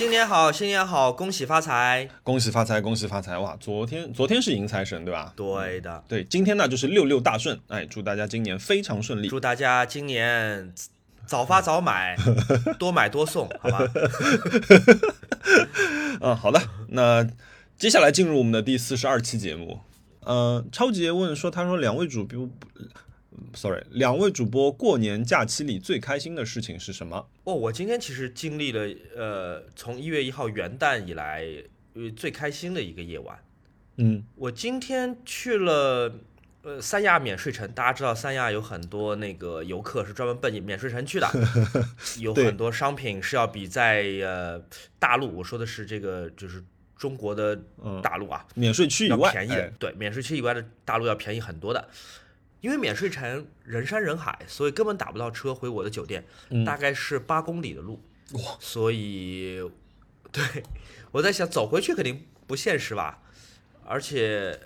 新年好，新年好，恭喜发财！恭喜发财，恭喜发财！哇，昨天昨天是迎财神对吧？对的，对，今天呢就是六六大顺，哎，祝大家今年非常顺利。祝大家今年早发早买，多买多送，好吧？嗯，好的，那接下来进入我们的第四十二期节目。呃，超级爷问说，他说两位主播，sorry，两位主播过年假期里最开心的事情是什么？哦，我今天其实经历了呃，从一月一号元旦以来，呃，最开心的一个夜晚。嗯，我今天去了呃三亚免税城，大家知道三亚有很多那个游客是专门奔免税城去的，有很多商品是要比在呃大陆，我说的是这个就是中国的大陆啊，免税区以外便宜的，哎对，免税区以外的大陆要便宜很多的。因为免税城人山人海，所以根本打不到车回我的酒店，嗯大概是八公里的路。哇，所以，对我在想走回去肯定不现实吧，而且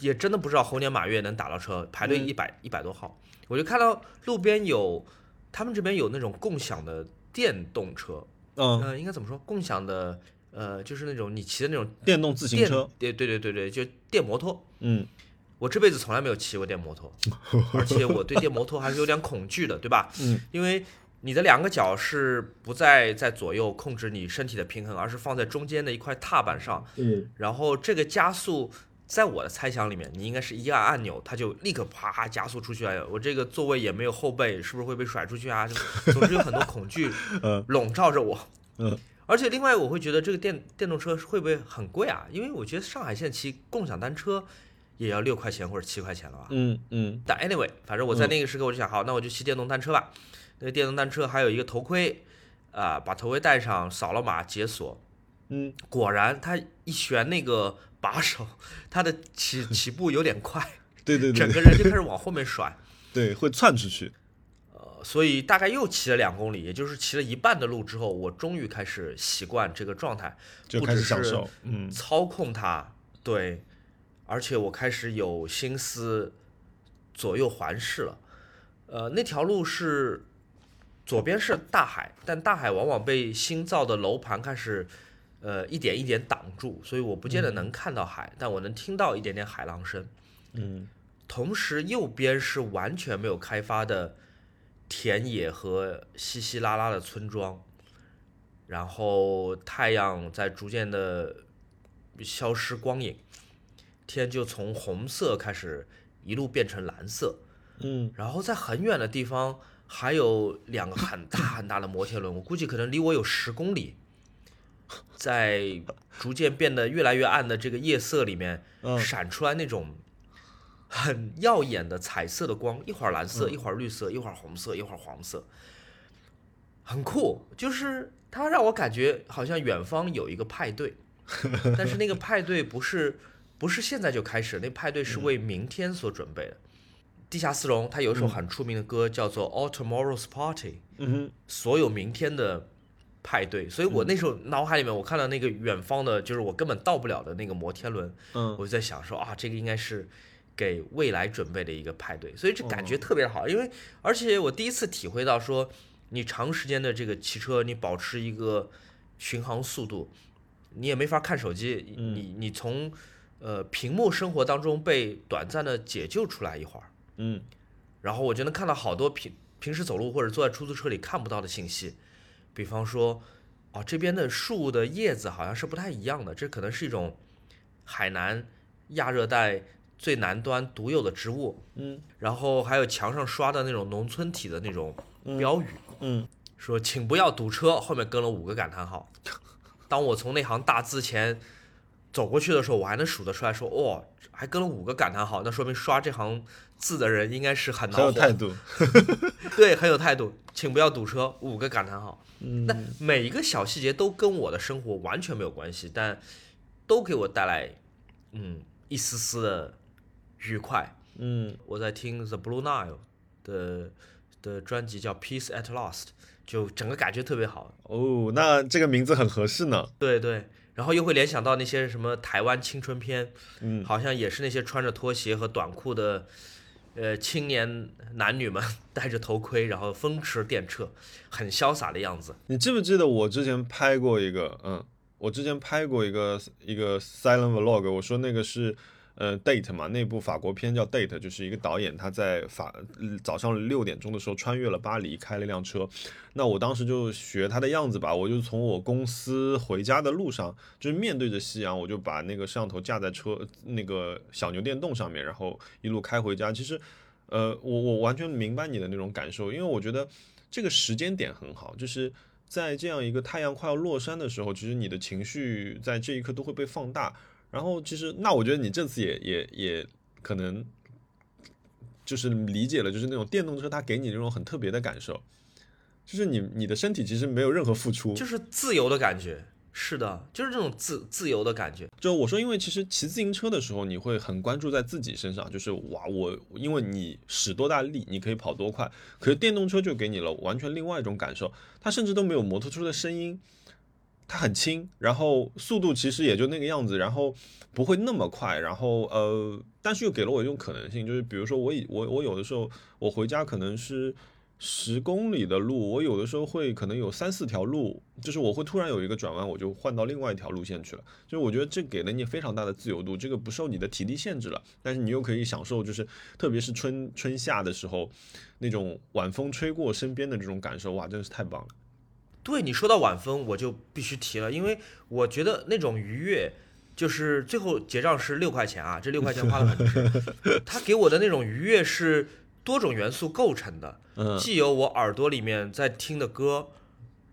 也真的不知道猴年马月能打到车，排队嗯一百一百多号，我就看到路边有他们这边有那种共享的电动车，嗯，呃，应该怎么说？共享的，呃，就是那种你骑的那种电动自行车，，对对对对对，就电摩托。嗯我这辈子从来没有骑过电摩托，而且我对电摩托还是有点恐惧的，对吧？嗯，因为你的两个脚是不再在左右控制你身体的平衡，而是放在中间的一块踏板上，嗯，然后这个加速，在我的猜想里面，你应该是一按按钮，它就立刻啪加速出去了。我这个座位也没有后背，是不是会被甩出去啊？就总之有很多恐惧 嗯笼罩着我。嗯，而且另外我会觉得这个电电动车会不会很贵啊？因为我觉得上海现在骑共享单车也要六块钱或者七块钱了吧？嗯嗯但 anyway，反正我在那个时刻我就想，好，那我就骑电动单车吧。那个电动单车还有一个头盔，啊、把头盔戴上，扫了码解锁，嗯，果然它一旋那个把手，它的起起步有点快，对对对整个人就开始往后面甩。对，会窜出去。呃所以大概又骑了两公里，也就是骑了一半的路之后，我终于开始习惯这个状态，就开始享受，嗯操控它，对，而且我开始有心思左右环视了。呃，那条路是左边是大海，但大海往往被新造的楼盘开始呃一点一点挡住，所以我不见得能看到海，但我能听到一点点海浪声。嗯同时，右边是完全没有开发的田野和稀稀拉拉的村庄，然后太阳在逐渐的消失光影，天就从红色开始一路变成蓝色，嗯。然后在很远的地方还有两个很大很大的摩天轮，我估计可能离我有十公里，在逐渐变得越来越暗的这个夜色里面，嗯。闪出来那种很耀眼的彩色的光，一会儿蓝色，一会儿绿色，一会儿红色，一会儿黄色，很酷。就是它让我感觉好像远方有一个派对，但是那个派对不是不是现在就开始，那派对是为明天所准备的。地下丝绒它有一首很出名的歌叫做《All Tomorrow's Party》，嗯哼。所有明天的派对。所以我那时候脑海里面，我看到那个远方的，就是我根本到不了的那个摩天轮，嗯。我就在想说啊，这个应该是给未来准备的一个派对，所以这感觉特别好。因为而且我第一次体会到说，你长时间的这个骑车，你保持一个巡航速度，你也没法看手机，你你从呃屏幕生活当中被短暂的解救出来一会儿。嗯然后我就能看到好多平平时走路或者坐在出租车里看不到的信息，比方说，哦，这边的树的叶子好像是不太一样的，这可能是一种海南亚热带最南端独有的植物。嗯然后还有墙上刷的那种农村体的那种标语，嗯说请不要堵车，后面跟了五个感叹号。当我从那行大字前走过去的时候，我还能数得出来说，哦，还跟了五个感叹号，那说明刷这行字的人应该是很很有态度。对，很有态度，请不要堵车，五个感叹号。嗯那每一个小细节都跟我的生活完全没有关系，但都给我带来嗯一丝丝的愉快。嗯我在听 The Blue Nile 的的专辑叫《Peace at Last》，就整个感觉特别好。哦，那这个名字很合适呢。对对，然后又会联想到那些什么台湾青春片，嗯好像也是那些穿着拖鞋和短裤的呃青年男女们戴着头盔，然后风驰电掣，很潇洒的样子。你记不记得我之前拍过一个，嗯，我之前拍过一个一个 silent vlog，我说那个是。呃，Date 嘛，那部法国片叫 Date，就是一个导演他在法早上六点钟的时候穿越了巴黎，开了一辆车。那我当时就学他的样子吧，我就从我公司回家的路上，就是面对着夕阳，我就把那个摄像头架在车那个小牛电动上面，然后一路开回家。其实，呃，我我完全明白你的那种感受，因为我觉得这个时间点很好，就是在这样一个太阳快要落山的时候，其实你的情绪在这一刻都会被放大。然后其实，那我觉得你这次也也也可能就是理解了，就是那种电动车它给你那种很特别的感受，就是你你的身体其实没有任何付出，就是自由的感觉。是的，就是这种自自由的感觉。就我说，因为其实骑自行车的时候，你会很关注在自己身上，就是哇，我因为你使多大力，你可以跑多快。可是电动车就给你了完全另外一种感受，它甚至都没有摩托车的声音。它很轻，然后速度其实也就那个样子，然后不会那么快，然后呃，但是又给了我一种可能性，就是比如说我以我我有的时候我回家可能是十公里的路，我有的时候会可能有三四条路，就是我会突然有一个转弯，我就换到另外一条路线去了。就是我觉得这给了你非常大的自由度，这个不受你的体力限制了，但是你又可以享受，就是特别是春春夏的时候那种晚风吹过身边的这种感受，哇，真是太棒了。对你说到晚风，我就必须提了，因为我觉得那种愉悦，就是最后结账是六块钱啊，这六块钱花的很值。他给我的那种愉悦是多种元素构成的，既有我耳朵里面在听的歌，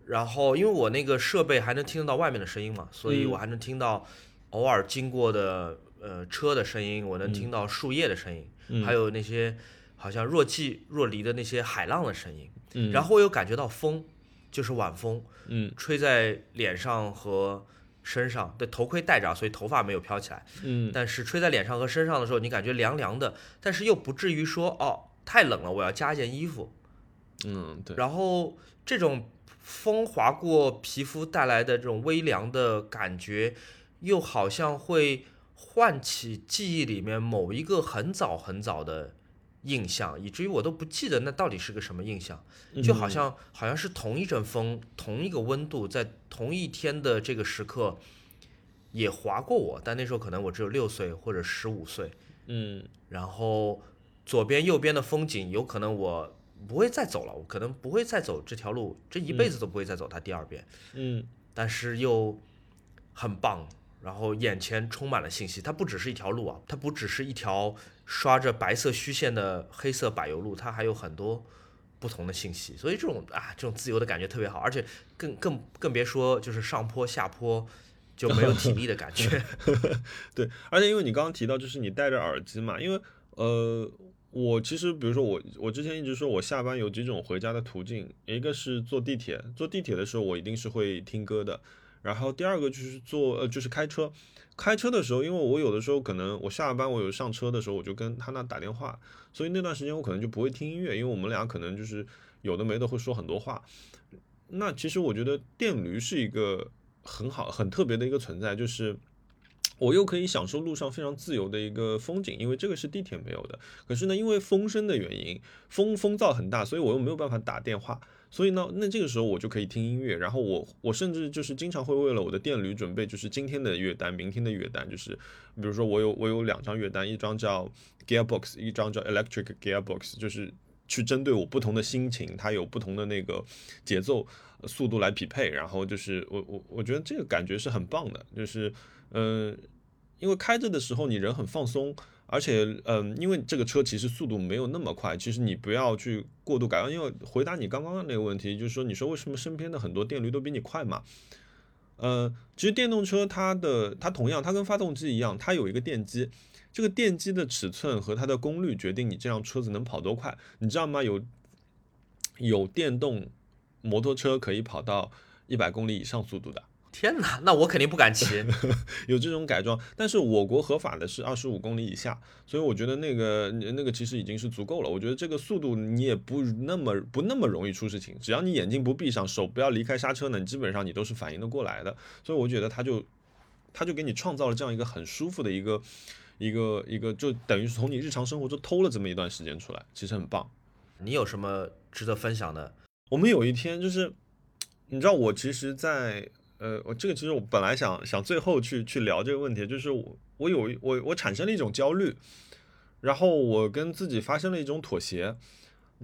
然后因为我那个设备还能听得到外面的声音嘛，所以我还能听到偶尔经过的呃车的声音，我能听到树叶的声音，还有那些好像若即若离的那些海浪的声音，然后我又感觉到风。就是晚风，嗯，吹在脸上和身上，对，头盔戴着，所以头发没有飘起来，嗯，但是吹在脸上和身上的时候，你感觉凉凉的，但是又不至于说哦太冷了，我要加一件衣服，嗯，对。然后这种风划过皮肤带来的这种微凉的感觉，又好像会唤起记忆里面某一个很早很早的。印象，以至于我都不记得那到底是个什么印象，就好像好像是同一阵风，同一个温度，在同一天的这个时刻也划过我，但那时候可能我只有六岁或者十五岁，嗯，然后左边右边的风景，有可能我不会再走了，我可能不会再走这条路，这一辈子都不会再走它第二遍，嗯，但是又很棒。然后眼前充满了信息，它不只是一条路啊，它不只是一条刷着白色虚线的黑色柏油路，它还有很多不同的信息。所以这种啊，这种自由的感觉特别好，而且更更更别说就是上坡下坡就没有体力的感觉。对，而且因为你刚刚提到就是你戴着耳机嘛，因为呃，我其实比如说我我之前一直说我下班有几种回家的途径，一个是坐地铁，坐地铁的时候我一定是会听歌的。然后第二个就是做呃就是开车，开车的时候，因为我有的时候可能我下班我有上车的时候，我就跟他那打电话，所以那段时间我可能就不会听音乐，因为我们俩可能就是有的没的会说很多话。那其实我觉得电驴是一个很好很特别的一个存在，就是 我又可以享受路上非常自由的一个风景，因为这个是地铁没有的。可是呢，因为风声的原因，风风噪很大，所以我又没有办法打电话。所以呢，那这个时候我就可以听音乐，然后我我甚至就是经常会为了我的电驴准备就是今天的乐单，明天的乐单，就是比如说我有我有两张乐单，一张叫 Gearbox，一张叫 Electric Gearbox，就是去针对我不同的心情，它有不同的那个节奏速度来匹配，然后就是我我我觉得这个感觉是很棒的，就是嗯，因为开着的时候你人很放松。而且，嗯，因为这个车其实速度没有那么快，其实你不要去过度改装。因为回答你刚刚的那个问题，就是说，你说为什么身边的很多电驴都比你快嘛？呃，其实电动车它的它同样，它跟发动机一样，它有一个电机，这个电机的尺寸和它的功率决定你这辆车子能跑多快，你知道吗？有有电动摩托车可以跑到一百公里以上速度的。天哪，那我肯定不敢骑。有这种改装，但是我国合法的是二十五公里以下，所以我觉得那个那个其实已经是足够了。我觉得这个速度你也不那么不那么容易出事情，只要你眼睛不闭上，手不要离开刹车呢，你基本上你都是反应的过来的。所以我觉得它就它就给你创造了这样一个很舒服的一个。一个一个，就等于是从你日常生活中偷了这么一段时间出来，其实很棒。你有什么值得分享的？我们有一天就是，你知道我其实在，呃，我这个其实我本来想想最后去去聊这个问题，就是我我有我我产生了一种焦虑，然后我跟自己发生了一种妥协，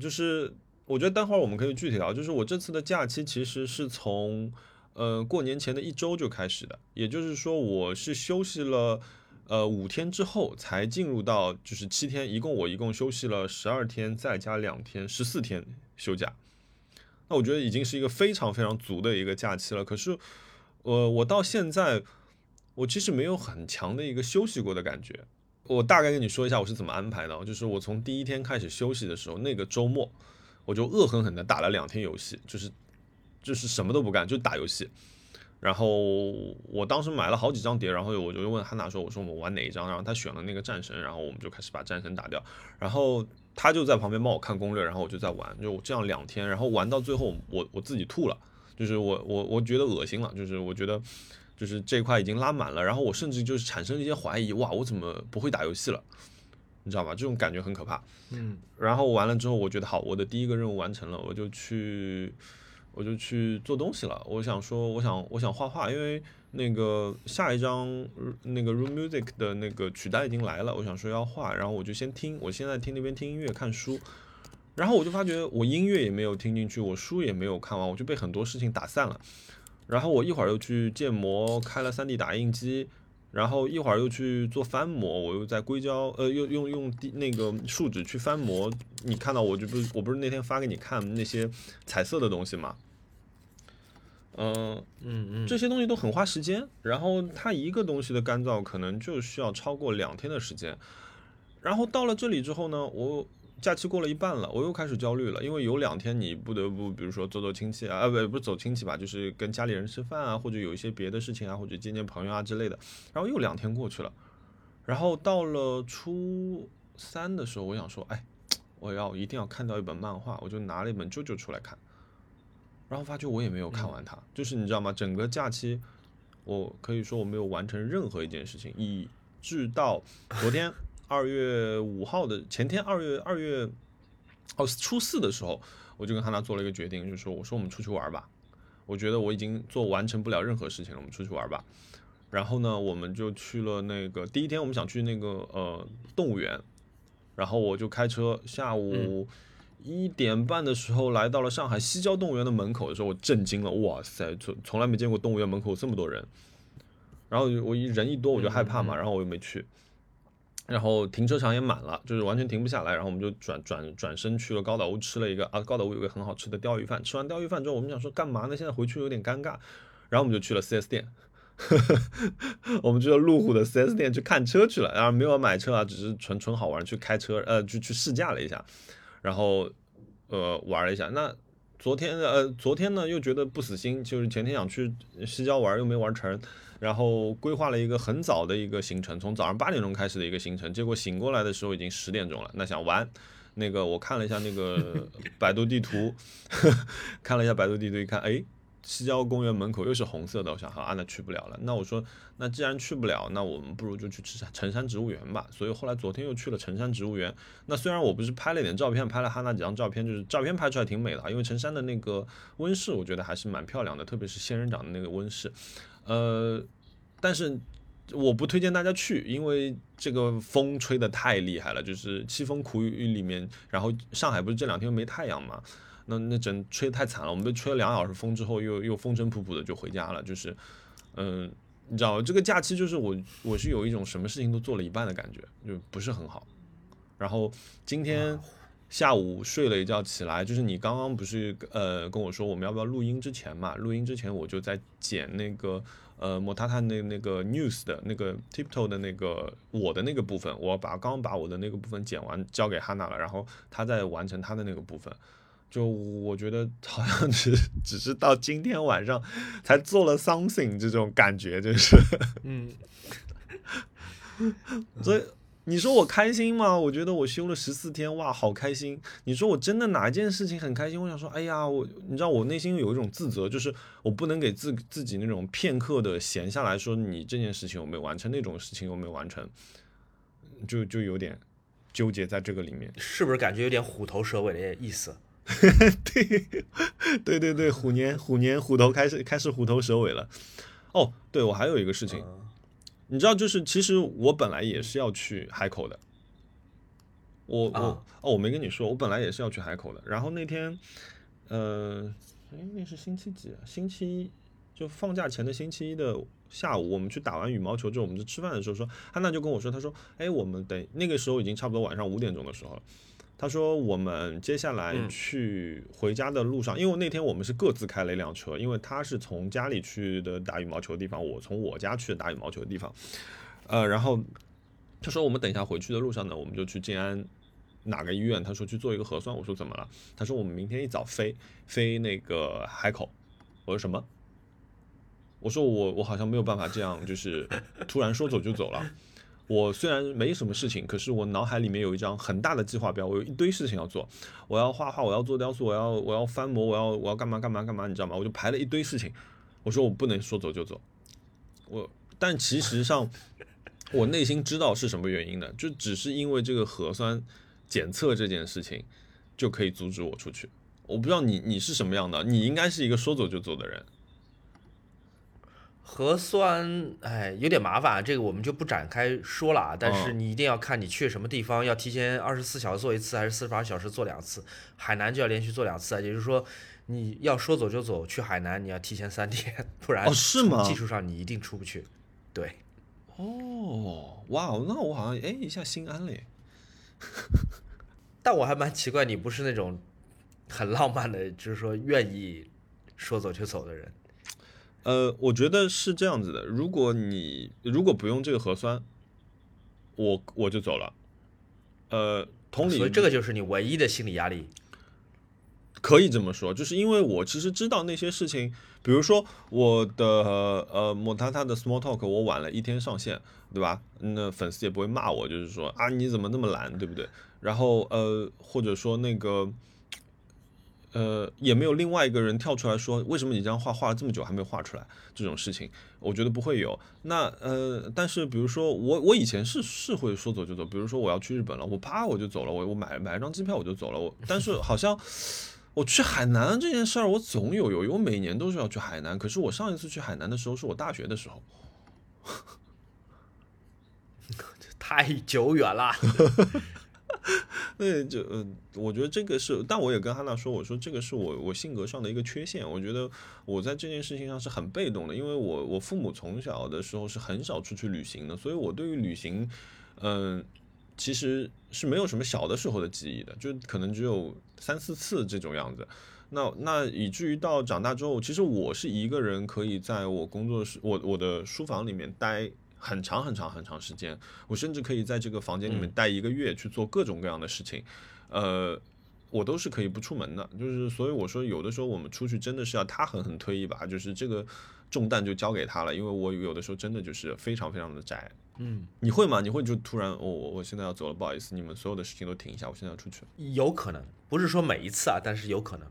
就是我觉得待会儿我们可以具体聊，就是我这次的假期其实是从呃过年前的一周就开始的，也就是说我是休息了。呃，五天之后才进入到就是七天，一共我一共休息了十二天，再加两天，十四天休假。那我觉得已经是一个非常非常足的一个假期了。可是，呃，我到现在我其实没有很强的一个休息过的感觉。我大概跟你说一下我是怎么安排的，就是我从第一天开始休息的时候，那个周末我就恶狠狠的打了两天游戏，就是就是什么都不干，就打游戏。然后我当时买了好几张碟，然后我就问汉娜说：“我说我们玩哪一张？”然后他选了那个战神，然后我们就开始把战神打掉。然后他就在旁边帮我看攻略，然后我就在玩，就这样两天，然后玩到最后我我自己吐了，就是我我我觉得恶心了，就是我觉得就是这块已经拉满了，然后我甚至就是产生了一些怀疑，哇，我怎么不会打游戏了？你知道吗？这种感觉很可怕。嗯，然后完了之后，我觉得好，我的第一个任务完成了，我就去。我就去做东西了。我想说，我想我想画画，因为那个下一张那个 Room Music 的那个曲单已经来了。我想说要画，然后我就先听，我现在听那边听音乐看书，然后我就发觉我音乐也没有听进去，我书也没有看完，我就被很多事情打散了。然后我一会儿又去建模，开了 3D 打印机，然后一会儿又去做翻模，我又在硅胶呃又用用那个树脂去翻模。你看到我就不是我不是那天发给你看那些彩色的东西吗？嗯嗯嗯，这些东西都很花时间，然后它一个东西的干燥可能就需要超过两天的时间，然后到了这里之后呢，我假期过了一半了，我又开始焦虑了，因为有两天你不得不，比如说走走亲戚啊，啊不不是走亲戚吧，就是跟家里人吃饭啊，或者有一些别的事情啊，或者见见朋友啊之类的，然后又两天过去了，然后到了初三的时候，我想说，哎，我要一定要看到一本漫画，我就拿了一本《舅舅》出来看。然后发觉我也没有看完它，就是你知道吗？整个假期，我可以说我没有完成任何一件事情，以至到昨天二月五号的前天二月二月哦初四的时候，我就跟汉娜做了一个决定，就是说我说我们出去玩吧，我觉得我已经做完成不了任何事情了，我们出去玩吧。然后呢，我们就去了那个第一天，我们想去那个呃动物园，然后我就开车下午。一点半的时候来到了上海西郊动物园的门口的时候，我震惊了，哇塞，从从来没见过动物园门口有这么多人。然后我一人一多我就害怕嘛，然后我又没去。然后停车场也满了，就是完全停不下来。然后我们就转转转身去了高岛屋吃了一个啊，高岛屋有个很好吃的鲷鱼饭。吃完鲷鱼饭之后，我们想说干嘛呢？现在回去有点尴尬。然后我们就去了 4S 店，我们去了路虎的 4S 店去看车去了，然后没有买车啊，只是纯纯好玩去开车，呃，就去试驾了一下。然后，呃，玩了一下。那昨天，呃，昨天呢又觉得不死心，就是前天想去西郊玩，又没玩成。然后规划了一个很早的一个行程，从早上八点钟开始的一个行程。结果醒过来的时候已经十点钟了。那想玩，那个我看了一下那个 百度地图，看了一下百度地图，一看，哎。西郊公园门口又是红色的，我想好啊，那去不了了。那我说，那既然去不了，那我们不如就去吃城山植物园吧。所以后来昨天又去了城山植物园。那虽然我不是拍了点照片，拍了哈那几张照片，就是照片拍出来挺美的，因为城山的那个温室，我觉得还是蛮漂亮的，特别是仙人掌的那个温室。呃，但是我不推荐大家去，因为这个风吹得太厉害了，就是凄风苦雨里面。然后上海不是这两天没太阳嘛？那那真吹太惨了，我们被吹了两小时风之后，又又风尘仆仆的就回家了。就是，嗯，你知道这个假期就是我我是有一种什么事情都做了一半的感觉，就不是很好。然后今天下午睡了一觉起来，就是你刚刚不是呃跟我说我们要不要录音之前嘛？录音之前我就在剪那个呃莫塔塔那那个 news 的那个 tiptoe 的那个我的那个部分，我把刚把我的那个部分剪完交给哈娜了，然后他在完成他的那个部分。就我觉得好像只只是到今天晚上才做了 something 这种感觉，就是嗯，所以你说我开心吗？我觉得我休了十四天，哇，好开心！你说我真的哪一件事情很开心？我想说，哎呀，我你知道我内心有一种自责，就是我不能给自自己那种片刻的闲下来说，你这件事情我没有完成，那种事情我没有完成。就就有点纠结在这个里面。是不是感觉有点虎头蛇尾的意思？对对对对，虎年虎年虎头开始开始虎头蛇尾了。哦，对我还有一个事情，你知道，就是其实我本来也是要去海口的。我我啊哦，我没跟你说，我本来也是要去海口的。然后那天，呃，哎，那是星期几啊？星期一，就放假前的星期一的下午，我们去打完羽毛球之后，我们就吃饭的时候说，安娜就跟我说，她说，哎，我们等那个时候已经差不多晚上五点钟的时候了。他说：“我们接下来嗯去回家的路上，因为那天我们是各自开了一辆车，因为他是从家里去的打羽毛球的地方，我从我家去的打羽毛球的地方。呃，然后他说我们等一下回去的路上呢，我们就去静安哪个医院？他说去做一个核酸。我说怎么了？他说我们明天一早飞飞那个海口。我说什么？我说我我好像没有办法这样，就是突然说走就走了。我虽然没什么事情，可是我脑海里面有一张很大的计划表，我有一堆事情要做。我要画画，我要做雕塑，我要我要翻模，我要我要干嘛干嘛干嘛，你知道吗？我就排了一堆事情。我说我不能说走就走。我但其实上，我内心知道是什么原因的，就只是因为这个核酸检测这件事情就可以阻止我出去。我不知道你你是什么样的，你应该是一个说走就走的人。核酸，哎，有点麻烦，这个我们就不展开说了啊。但是嗯你一定要看你去什么地方，要提前二十四小时做一次，还是四十八小时做两次？海南就要连续做两次啊，也就是说，你要说走就走，去海南你要提前三天，不然哦是吗技术上你一定出不去。对，哦，哇哦，那我好像哎一下心安了耶。但我还蛮奇怪，你不是那种很浪漫的，就是说愿意说走就走的人。呃，我觉得是这样子的，如果你如果不用这个核酸，我我就走了。呃，同理，所以这个就是你唯一的心理压力。可以这么说，就是因为我其实知道那些事情，比如说我的呃莫塔塔的 Small Talk，我晚了一天上线，对吧？那粉丝也不会骂我，就是说啊你怎么那么懒，对不对？然后呃或者说那个呃也没有另外一个人跳出来说为什么你这样画画了这么久还没有画出来这种事情，我觉得不会有。那呃但是比如说我我以前是是会说走就走，比如说我要去日本了，我啪我就走了，我我买买一张机票我就走了，我但是好像。我去海南这件事儿，我总有犹豫。我每年都是要去海南，可是我上一次去海南的时候是我大学的时候。太久远了，那，就呃，我觉得这个是，但我也跟哈娜说，我说这个是我我性格上的一个缺陷。我觉得我在这件事情上是很被动的，因为我我父母从小的时候是很少出去旅行的，所以我对于旅行，嗯、其实是没有什么小的时候的记忆的，就可能只有三四次这种样子。那那以至于到长大之后，其实我是一个人可以在我工作室、我我的书房里面待很长很长很长时间，我甚至可以在这个房间里面待一个月去做各种各样的事情，呃，我都是可以不出门的。就是所以我说，有的时候我们出去真的是要他狠狠推一把，就是这个重担就交给他了，因为我有的时候真的就是非常非常的宅。嗯，你会吗？你会就突然，哦，我我现在要走了，不好意思，你们所有的事情都停一下，我现在要出去。有可能，不是说每一次啊，但是有可能，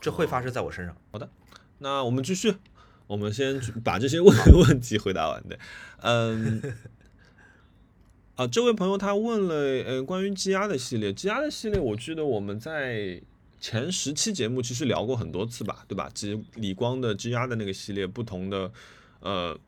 这会发生在我身上。好的那我们继续，我们先去把这些问 问题回答完的。嗯，啊，这位朋友他问了，呃，关于积压的系列，积压的系列，我记得我们在前十期节目其实聊过很多次吧，对吧？积李光的积压的那个系列，不同的呃。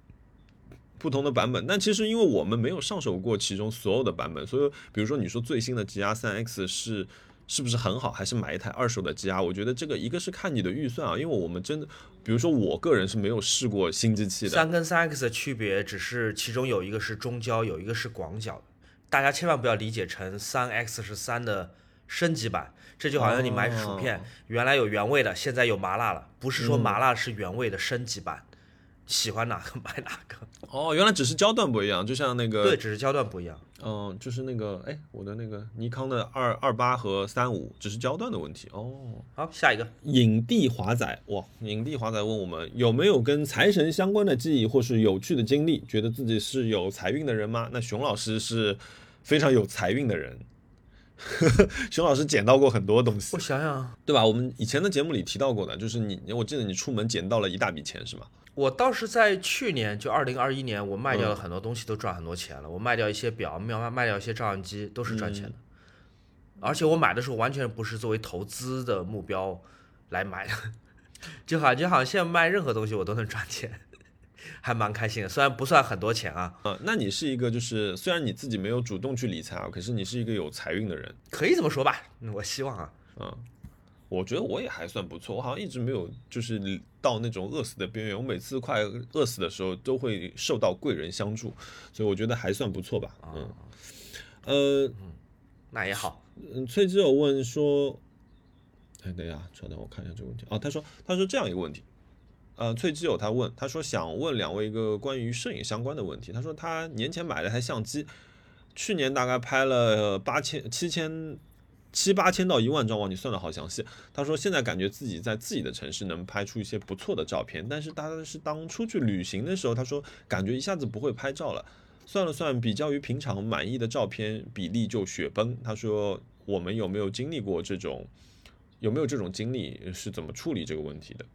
不同的版本，但其实因为我们没有上手过其中所有的版本，所以比如说你说最新的 GR 三 X 是是不是很好，还是买一台二手的机啊我觉得这个一个是看你的预算啊，因为我们真的，比如说我个人是没有试过新机器的，三跟三 X 的区别只是其中有一个是中焦，有一个是广角的，大家千万不要理解成三 X 是三的升级版，这就好像你买薯片，哦原来有原味的，现在有麻辣了，不是说嗯。麻辣是原味的升级版，喜欢哪个 买哪个，哦，原来只是焦段不一样，就像那个对，只是焦段不一样。嗯、就是那个哎，我的那个尼康的二二八和三五，只是焦段的问题哦。好，下一个，影帝华仔哇，影帝华仔问我们有没有跟财神相关的记忆或是有趣的经历，觉得自己是有财运的人吗？那熊老师是非常有财运的人，熊老师捡到过很多东西我，想想，对吧？我们以前的节目里提到过的，就是你，我记得你出门捡到了一大笔钱，是吗？我倒是在去年，就二零二一年，我卖掉了很多东西，都赚很多钱了。我卖掉一些表，卖卖掉一些照相机，都是赚钱的。而且我买的时候完全不是作为投资的目标来买的，就好就好像现在卖任何东西我都能赚钱，还蛮开心的。虽然不算很多钱啊，呃、那你是一个就是虽然你自己没有主动去理财啊，可是你是一个有财运的人。可以这么说吧。嗯我希望啊，我觉得我也还算不错，我好像一直没有就是到那种饿死的边缘。我每次快饿死的时候，都会受到贵人相助，所以我觉得还算不错吧。嗯，呃，那也好。嗯，崔之友问说，哎，等一下，稍等，我看一下这个问题。哦，他说，他说这样一个问题，呃，崔之友他问，他说想问两位一个关于摄影相关的问题。他说他年前买了台相机，去年大概拍了八千、七千、七八千到一万张，哇，你算的好详细。他说现在感觉自己在自己的城市能拍出一些不错的照片，但是他是当出去旅行的时候，他说感觉一下子不会拍照了。算了算，比较于平常满意的照片比例就雪崩。他说我们有没有经历过这种，有没有这种经历，是怎么处理这个问题的？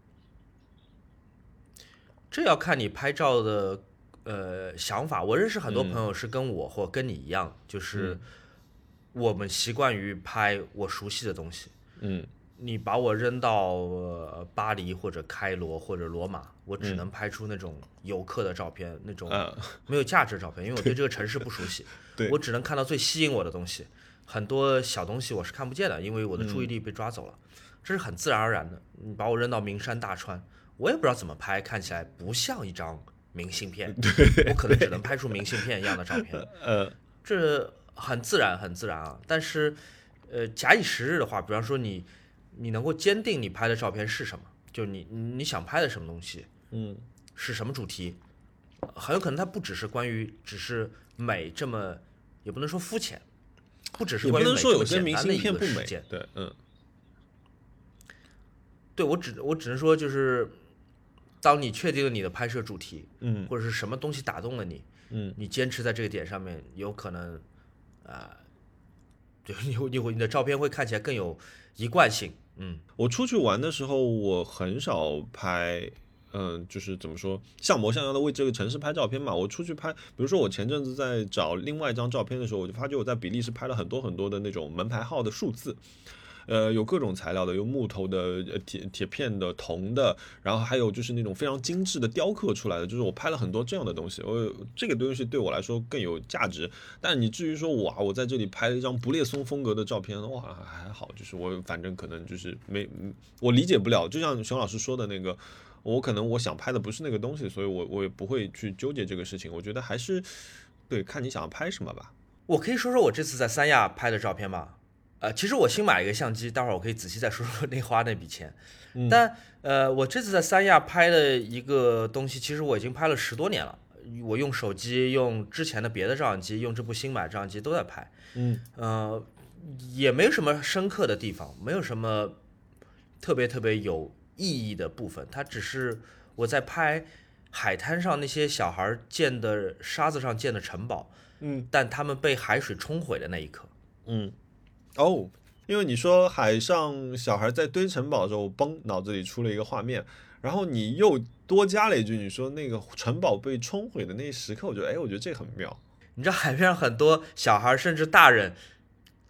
这要看你拍照的呃想法。我认识很多朋友是跟我或跟你一样，就是我们习惯于拍我熟悉的东西。嗯。你把我扔到、呃、巴黎或者开罗或者罗马，我只能拍出那种游客的照片，那种啊没有价值的照片，因为我对这个城市不熟悉。对，我只能看到最吸引我的东西，很多小东西我是看不见的，因为我的注意力被抓走了，这是很自然而然的。你把我扔到名山大川，我也不知道怎么拍，看起来不像一张明信片，我可能只能拍出明信片一样的照片。呃 这很自然，很自然啊。但是，呃，假以时日的话，比方说你，你能够坚定你拍的照片是什么，就你你想拍的什么东西，嗯是什么主题，很有可能它不只是关于只是美这么，也不能说肤浅，不只是关于美这么能说有些简单的一片不美个事件。，对，嗯对我只我只能说就是，当你确定了你的拍摄主题，嗯或者是什么东西打动了你，嗯你坚持在这个点上面，有可能，啊、就你你会你的照片会看起来更有一贯性，嗯，我出去玩的时候，我很少拍，嗯、就是怎么说，像模像样的为这个城市拍照片嘛。我出去拍，比如说我前阵子在找另外一张照片的时候，我就发觉我在比利时拍了很多很多的那种门牌号的数字。呃，有各种材料的，有木头的、呃铁铁片的、铜的，然后还有就是那种非常精致的雕刻出来的，就是我拍了很多这样的东西。我这个东西对我来说更有价值。但你至于说哇，我在这里拍了一张不列松风格的照片，哇，还好，就是我反正可能就是没，我理解不了。就像熊老师说的那个，我可能我想拍的不是那个东西，所以我我也不会去纠结这个事情。我觉得还是对看你想要拍什么吧。我可以说说我这次在三亚拍的照片吗？呃，其实我新买一个相机，待会儿我可以仔细再说说那花那笔钱。但呃，我这次在三亚拍的一个东西，其实我已经拍了十多年了。我用手机、用之前的别的照相机、用这部新买的照相机都在拍。嗯，呃，也没有什么深刻的地方，没有什么特别特别有意义的部分，它只是我在拍海滩上那些小孩建的沙子上建的城堡，嗯，但他们被海水冲毁的那一刻。嗯，哦，因为你说海上小孩在堆城堡的时候，嘣，脑子里出了一个画面，然后你又多加了一句，你说那个城堡被冲毁的那一时刻，我觉得，哎，我觉得这很妙。你知道海面上很多小孩甚至大人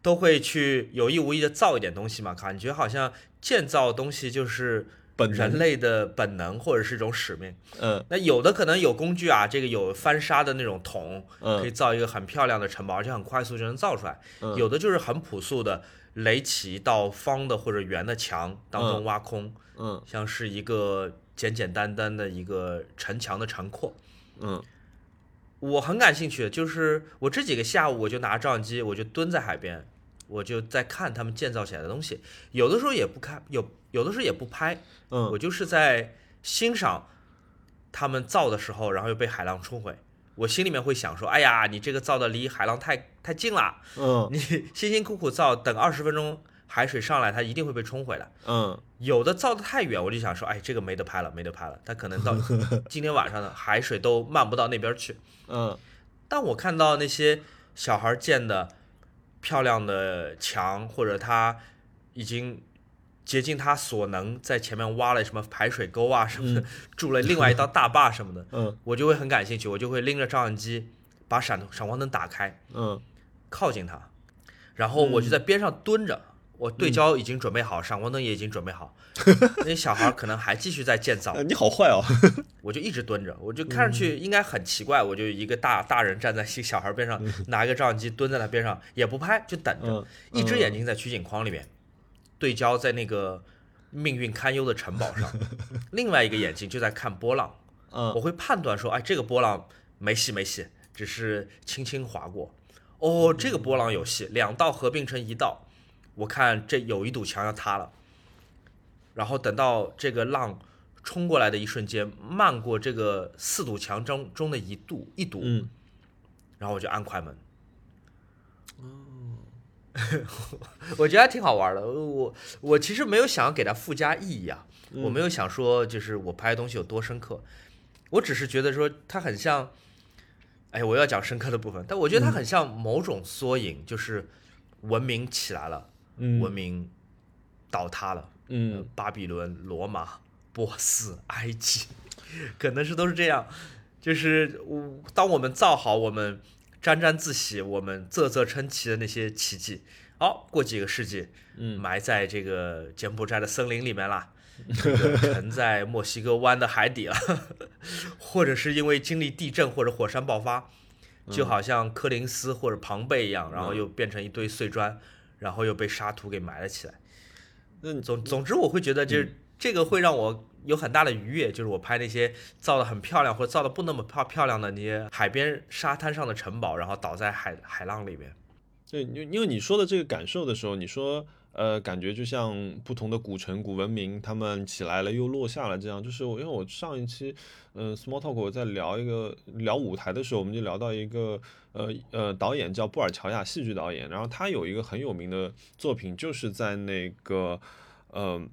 都会去有意无意的造一点东西嘛，感觉好像建造东西就是本人类的本能或者是一种使命。嗯。那有的可能有工具啊，这个有翻沙的那种桶，可以嗯造一个很漂亮的城堡，而且很快速就能造出来。嗯。有的就是很朴素的垒起一道方的或者圆的墙，当中嗯。挖空，嗯。像是一个简简单单的一个城墙的城廓。嗯。我很感兴趣，就是我这几个下午我就拿照相机，我就蹲在海边，我就在看他们建造起来的东西。有的时候也不看，有有的时候也不拍，嗯我就是在欣赏他们造的时候，然后又被海浪冲毁。我心里面会想说，哎呀，你这个造的离海浪太太近了，嗯你辛辛苦苦造，等二十分钟海水上来，它一定会被冲毁的。嗯有的造的太远，我就想说，哎，这个没得拍了，没得拍了，它可能到 今天晚上的海水都漫不到那边去。嗯当我看到那些小孩建的漂亮的墙，或者他已经竭尽他所能在前面挖了什么排水沟啊什么的，筑了另外一道大坝什么的，嗯。我就会很感兴趣，我就会拎着照相机把闪闪光灯打开，嗯。靠近他，然后我就在边上蹲着，我对焦已经准备好，闪光灯也已经准备好，那小孩可能还继续在建造。呃，，你好坏哦，我就一直蹲着，我就看上去应该很奇怪，我就一个大大人站在小孩边上，拿一个照相机蹲在他边上，也不拍，就等着嗯，一只眼睛在取景框里面，对焦在那个命运堪忧的城堡上，另外一个眼睛就在看波浪，我嗯会判断说，哎，这个波浪没戏没戏，只是轻轻划过。哦，这个波浪有戏，两道合并成一道，我看这有一堵墙要塌了。然后等到这个浪冲过来的一瞬间，漫过这个四堵墙中中的一堵一堵，嗯然后我就按快门。我觉得还挺好玩的。我我其实没有想要给它附加意义啊，我没有想说就是我拍的东西有多深刻，我只是觉得说它很像，哎，我要讲深刻的部分，但我觉得它很像某种缩影，就是文明起来了，嗯文明倒塌了，嗯。巴比伦、罗马、波斯、埃及，可能是都是这样。就是我当我们造好，我们沾沾自喜，我们啧啧称奇的那些奇迹，哦、过几个世纪，嗯。埋在这个柬埔寨的森林里面啦，这个沉在墨西哥湾的海底了，或者是因为经历地震或者火山爆发，就好像柯林斯或者庞贝一样，然后又变成一堆碎砖，然后又被沙土给埋了起来。那总总之，我会觉得就是这个会让我有很大的愉悦，就是我拍那些造的很漂亮或者造的不那么漂漂亮的那些海边沙滩上的城堡，然后倒在海海浪里面。对，因因为你说的这个感受的时候，你说呃，感觉就像不同的古城、古文明，他们起来了又落下了，这样。就是我因为我上一期嗯、Small Talk 我在聊一个聊舞台的时候，我们就聊到一个呃呃导演叫布尔乔亚，戏剧导演，然后他有一个很有名的作品，就是在那个呃。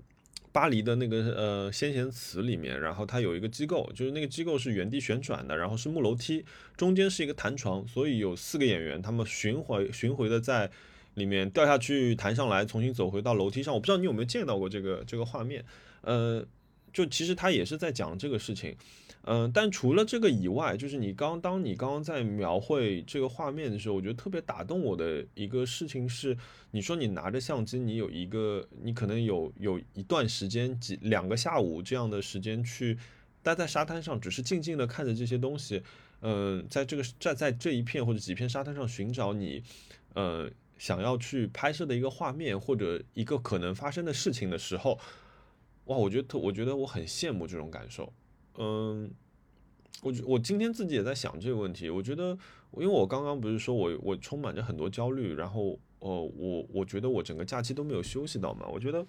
巴黎的那个呃先贤祠里面，然后他有一个机构，就是那个机构是原地旋转的，然后是木楼梯，中间是一个弹床，所以有四个演员，他们巡回巡回的在里面掉下去，弹上来，重新走回到楼梯上。我不知道你有没有见到过这个这个画面，呃，就其实他也是在讲这个事情，嗯、但除了这个以外，就是你刚当你刚刚在描绘这个画面的时候，我觉得特别打动我的一个事情是，你说你拿着相机，你有一个，你可能有有一段时间几两个下午这样的时间去待在沙滩上，只是静静的看着这些东西，嗯、在这个在在这一片或者几片沙滩上寻找你，呃，想要去拍摄的一个画面或者一个可能发生的事情的时候，哇，我觉得，我觉得我很羡慕这种感受。嗯，我我今天自己也在想这个问题。我觉得，因为我刚刚不是说我我充满着很多焦虑，然后呃，我我觉得我整个假期都没有休息到嘛。我觉得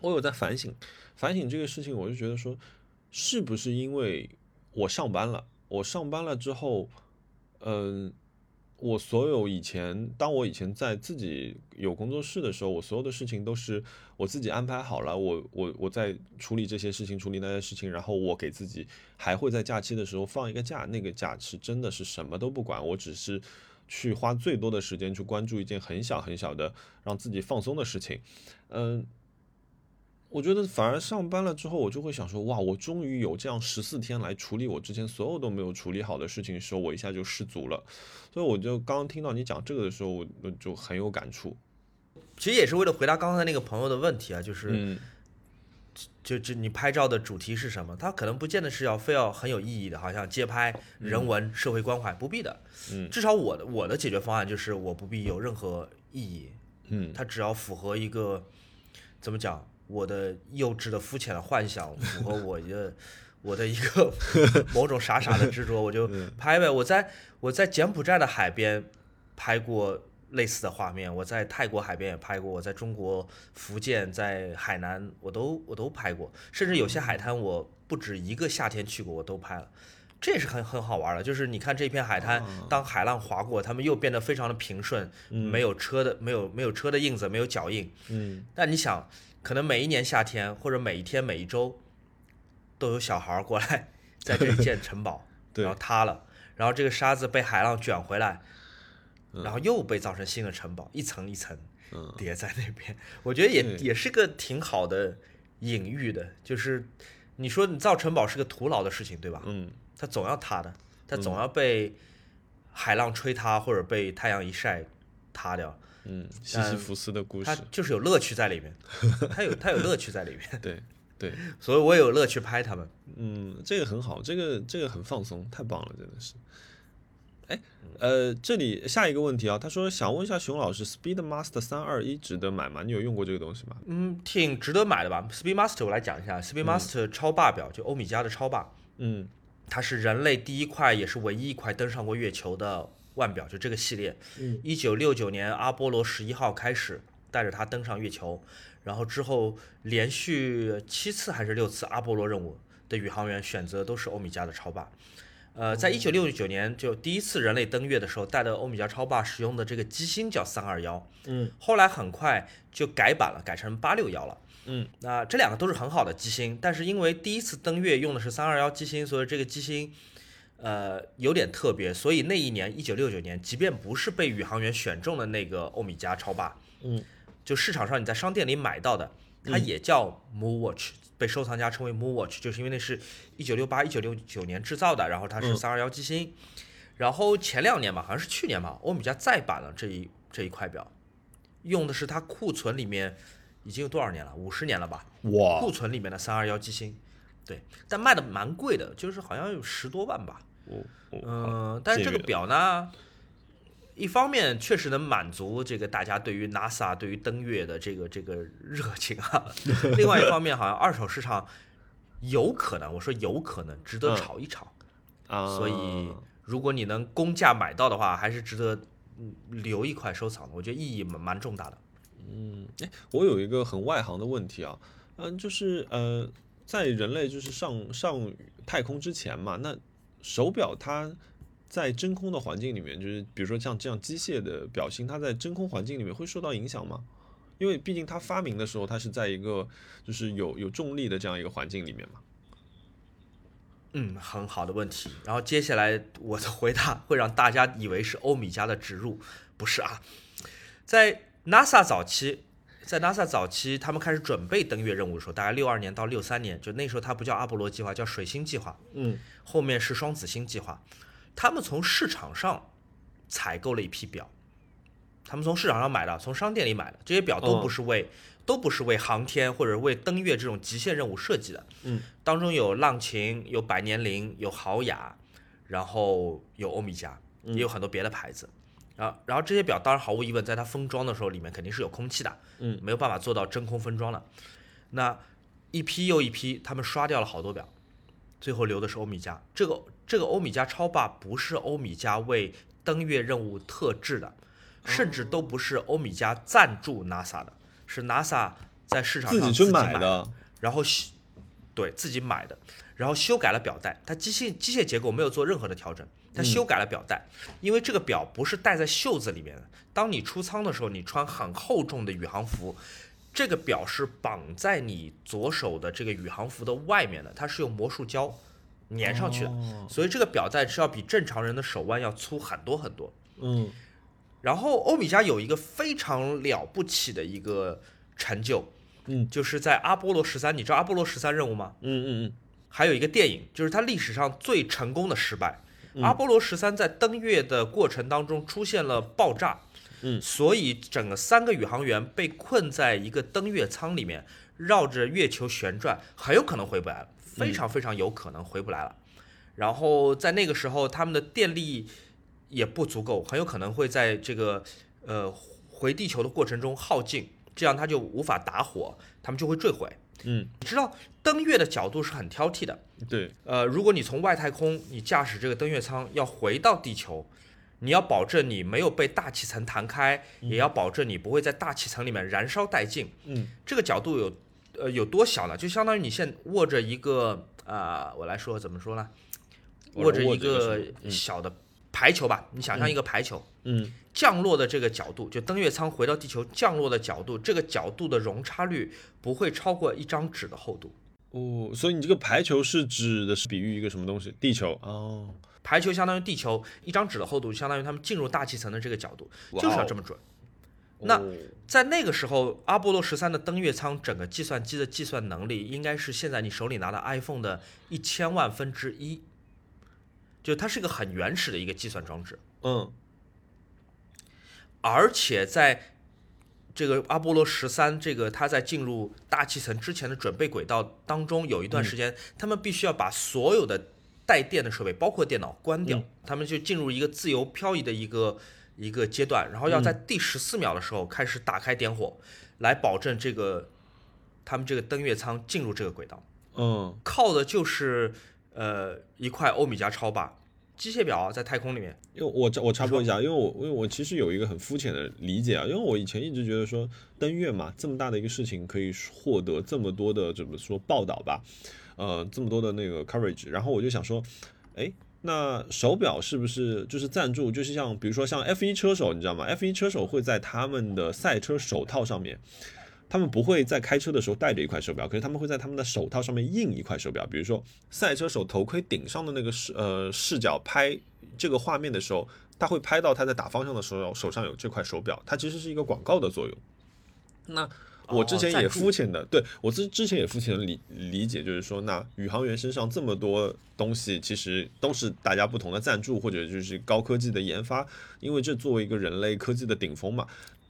我有在反省反省这个事情，我就觉得说，是不是因为我上班了？我上班了之后，嗯、我所有以前，当我以前在自己有工作室的时候，我所有的事情都是我自己安排好了，我我我在处理这些事情，处理那些事情，然后我给自己还会在假期的时候放一个假，那个假是真的是什么都不管，我只是去花最多的时间去关注一件很小很小的让自己放松的事情，嗯。我觉得反而上班了之后，我就会想说，哇，我终于有这样十四天来处理我之前所有都没有处理好的事情的时候，我一下就失足了。所以我就刚刚听到你讲这个的时候，我我就很有感触。其实也是为了回答刚才那个朋友的问题啊，就是、嗯就就你拍照的主题是什么？它可能不见得是要非要很有意义的，好像街拍、人文、社会关怀，不必的。嗯至少我的我的解决方案就是我不必有任何意义，嗯它只要符合一个怎么讲，我的幼稚的肤浅的幻想，符合我的我的一个某种傻傻的执着，我就拍呗。我在我在柬埔寨的海边拍过类似的画面，我在泰国海边也拍过，我在中国福建、在海南我都我都拍过，甚至有些海滩我不止一个夏天去过，我都拍了。这也是很很好玩的，就是你看这片海滩，当海浪划过，它们又变得非常的平顺，没有车的没有没有车的印子，没有脚印，嗯。但你想，可能每一年夏天或者每一天每一周，都有小孩儿过来 在这里建城堡，然后塌了，然后这个沙子被海浪卷回来，然后又被造成新的城堡，一层一层嗯叠在那边。我觉得也也是个挺好的隐喻的，就是你说你造城堡是个徒劳的事情，对吧？嗯它总要塌的，它总要被海浪吹塌，或者被太阳一晒塌掉。嗯，西西弗斯的故它事，就是有乐趣在里面，它有它有乐趣在里面，对对，所以我也有乐趣拍他们。嗯，这个很好，这个这个很放松，太棒了，真的是。哎，呃，这里下一个问题啊，他说想问一下熊老师，Speedmaster 三二一值得买吗？你有用过这个东西吗？嗯，挺值得买的吧？Speedmaster 我来讲一下，Speedmaster 超霸表就欧米茄的超霸，嗯它是人类第一块也是唯一一块登上过月球的腕表，就这个系列。嗯，一九六九年阿波罗十一号开始带着它登上月球，然后之后连续七次还是六次阿波罗任务的宇航员选择都是欧米茄的超霸。呃，在一九六九年就第一次人类登月的时候带的欧米茄超霸使用的这个机芯叫三二幺，嗯，后来很快就改版了，改成八六幺了。嗯，那这两个都是很好的机芯，但是因为第一次登月用的是三二幺机芯，所以这个机芯，呃，有点特别，所以那一年一九六九年，即便不是被宇航员选中的那个欧米茄超霸，嗯，就市场上你在商店里买到的，它也叫 Moon Watch，、被收藏家称为 Moon Watch，就是因为那是一九六八、一九六九年制造的，然后它是嗯三二幺机芯，然后前两年吧，好像是去年吧，欧米茄再版了这一这一块表，用的是它库存里面已经有多少年了？五十年了吧？哇库存里面的三二幺机芯，对，但卖的蛮贵的，就是好像有十多万吧。嗯，但是这个表呢，一方面确实能满足这个大家对于 NASA 对于登月的这个这个热情啊，另外一方面好像二手市场有可能，我说有可能值得嗯炒一炒，啊，所以如果你能公价买到的话，还是值得嗯留一块收藏的，我觉得意义蛮蛮重大的嗯。我有一个很外行的问题啊，嗯，就是呃，在人类就是上上太空之前嘛，那手表它在真空的环境里面，就是比如说像这样机械的表芯，它在真空环境里面会受到影响吗？因为毕竟它发明的时候，它是在一个就是有有重力的这样一个环境里面嘛。嗯，很好的问题。然后接下来我的回答会让大家以为是欧米茄的植入，不是啊。在 NASA 早期，在 NASA 早期，他们开始准备登月任务的时候，大概六二年到六三年，就那时候它不叫阿波罗计划，叫水星计划，嗯后面是双子星计划。他们从市场上采购了一批表，他们从市场上买的，从商店里买的，这些表都嗯不是为、都不是为航天或者为登月这种极限任务设计的。嗯，当中有浪琴，有百年灵，有豪雅，然后有欧米茄，也有很多别的牌子。然后，然后这些表当然毫无疑问，在它封装的时候里面肯定是有空气的，嗯，没有办法做到真空封装的。那一批又一批，他们刷掉了好多表，最后留的是欧米茄。这个这个欧米茄超霸不是欧米茄为登月任务特制的，甚至都不是欧米茄赞助 NASA 的，是 NASA 在市场上自己去买买的，然后修对自己买的，然后修改了表带，它机械机械结构没有做任何的调整，它修改了表带，因为这个表不是戴在袖子里面的，当你出舱的时候，你穿很厚重的宇航服。这个表是绑在你左手的这个宇航服的外面的，它是用魔术胶粘上去的，哦所以这个表带是要比正常人的手腕要粗很多很多。嗯然后欧米茄有一个非常了不起的一个成就，嗯就是在阿波罗十三，你知道阿波罗十三任务吗？嗯嗯嗯，还有一个电影，就是它历史上最成功的失败。嗯阿波罗十三在登月的过程当中出现了爆炸，嗯所以整个三个宇航员被困在一个登月舱里面，绕着月球旋转，很有可能回不来了，非常非常有可能回不来了。然后在那个时候，他们的电力也不足够，很有可能会在这个呃回地球的过程中耗尽，这样它就无法打火，他们就会坠毁。嗯，你知道登月的角度是很挑剔的，对，呃，如果你从外太空，你驾驶这个登月舱要回到地球，你要保证你没有被大气层弹开，也要保证你不会在大气层里面燃烧殆尽。嗯这个角度有呃有多小呢？就相当于你现握着一个啊、我来说怎么说呢？握着一个小的排球吧，你想象一个排球。嗯降落的这个角度，就登月舱回到地球降落的角度，这个角度的容差率不会超过一张纸的厚度。哦，所以你这个排球是指的是比喻一个什么东西？地球哦，排球相当于地球一张纸的厚度，相当于他们进入大气层的这个角度，哇就是要这么准。那哦在那个时候，阿波罗十三的登月舱整个计算机的计算能力，应该是现在你手里拿的 iPhone 的一千万分之一，就它是一个很原始的一个计算装置。嗯。而且在这个阿波罗十三这个它在进入大气层之前的准备轨道当中，有一段时间，他们必须要把所有的带电的设备，包括电脑关掉，他们就进入一个自由漂移的一个一个阶段，然后要在第十四秒的时候开始打开点火，来保证这个他们这个登月舱进入这个轨道，嗯。靠的就是呃一块欧米茄超霸机械表啊，在太空里面。因为我我插播一下，因为我因为我其实有一个很肤浅的理解啊，因为我以前一直觉得说登月嘛，这么大的一个事情可以获得这么多的怎么说报道吧，呃，这么多的那个 coverage，然后我就想说，哎，那手表是不是就是赞助，就是像比如说像 F 1车手，你知道吗？F 1车手会在他们的赛车手套上面。他们不会在开车的时候带着一块手表，可是他们会在他们的手套上面印一块手表。比如说赛车手头盔顶上的那个视呃视角拍这个画面的时候，他会拍到他在打方向的时候手上有这块手表，它其实是一个广告的作用。那我之前也肤浅的，对我之之前也肤浅的理理解，就是说，那宇航员身上这么多东西，其实都是大家不同的赞助或者就是高科技的研发，因为这作为一个人类科技的顶峰嘛。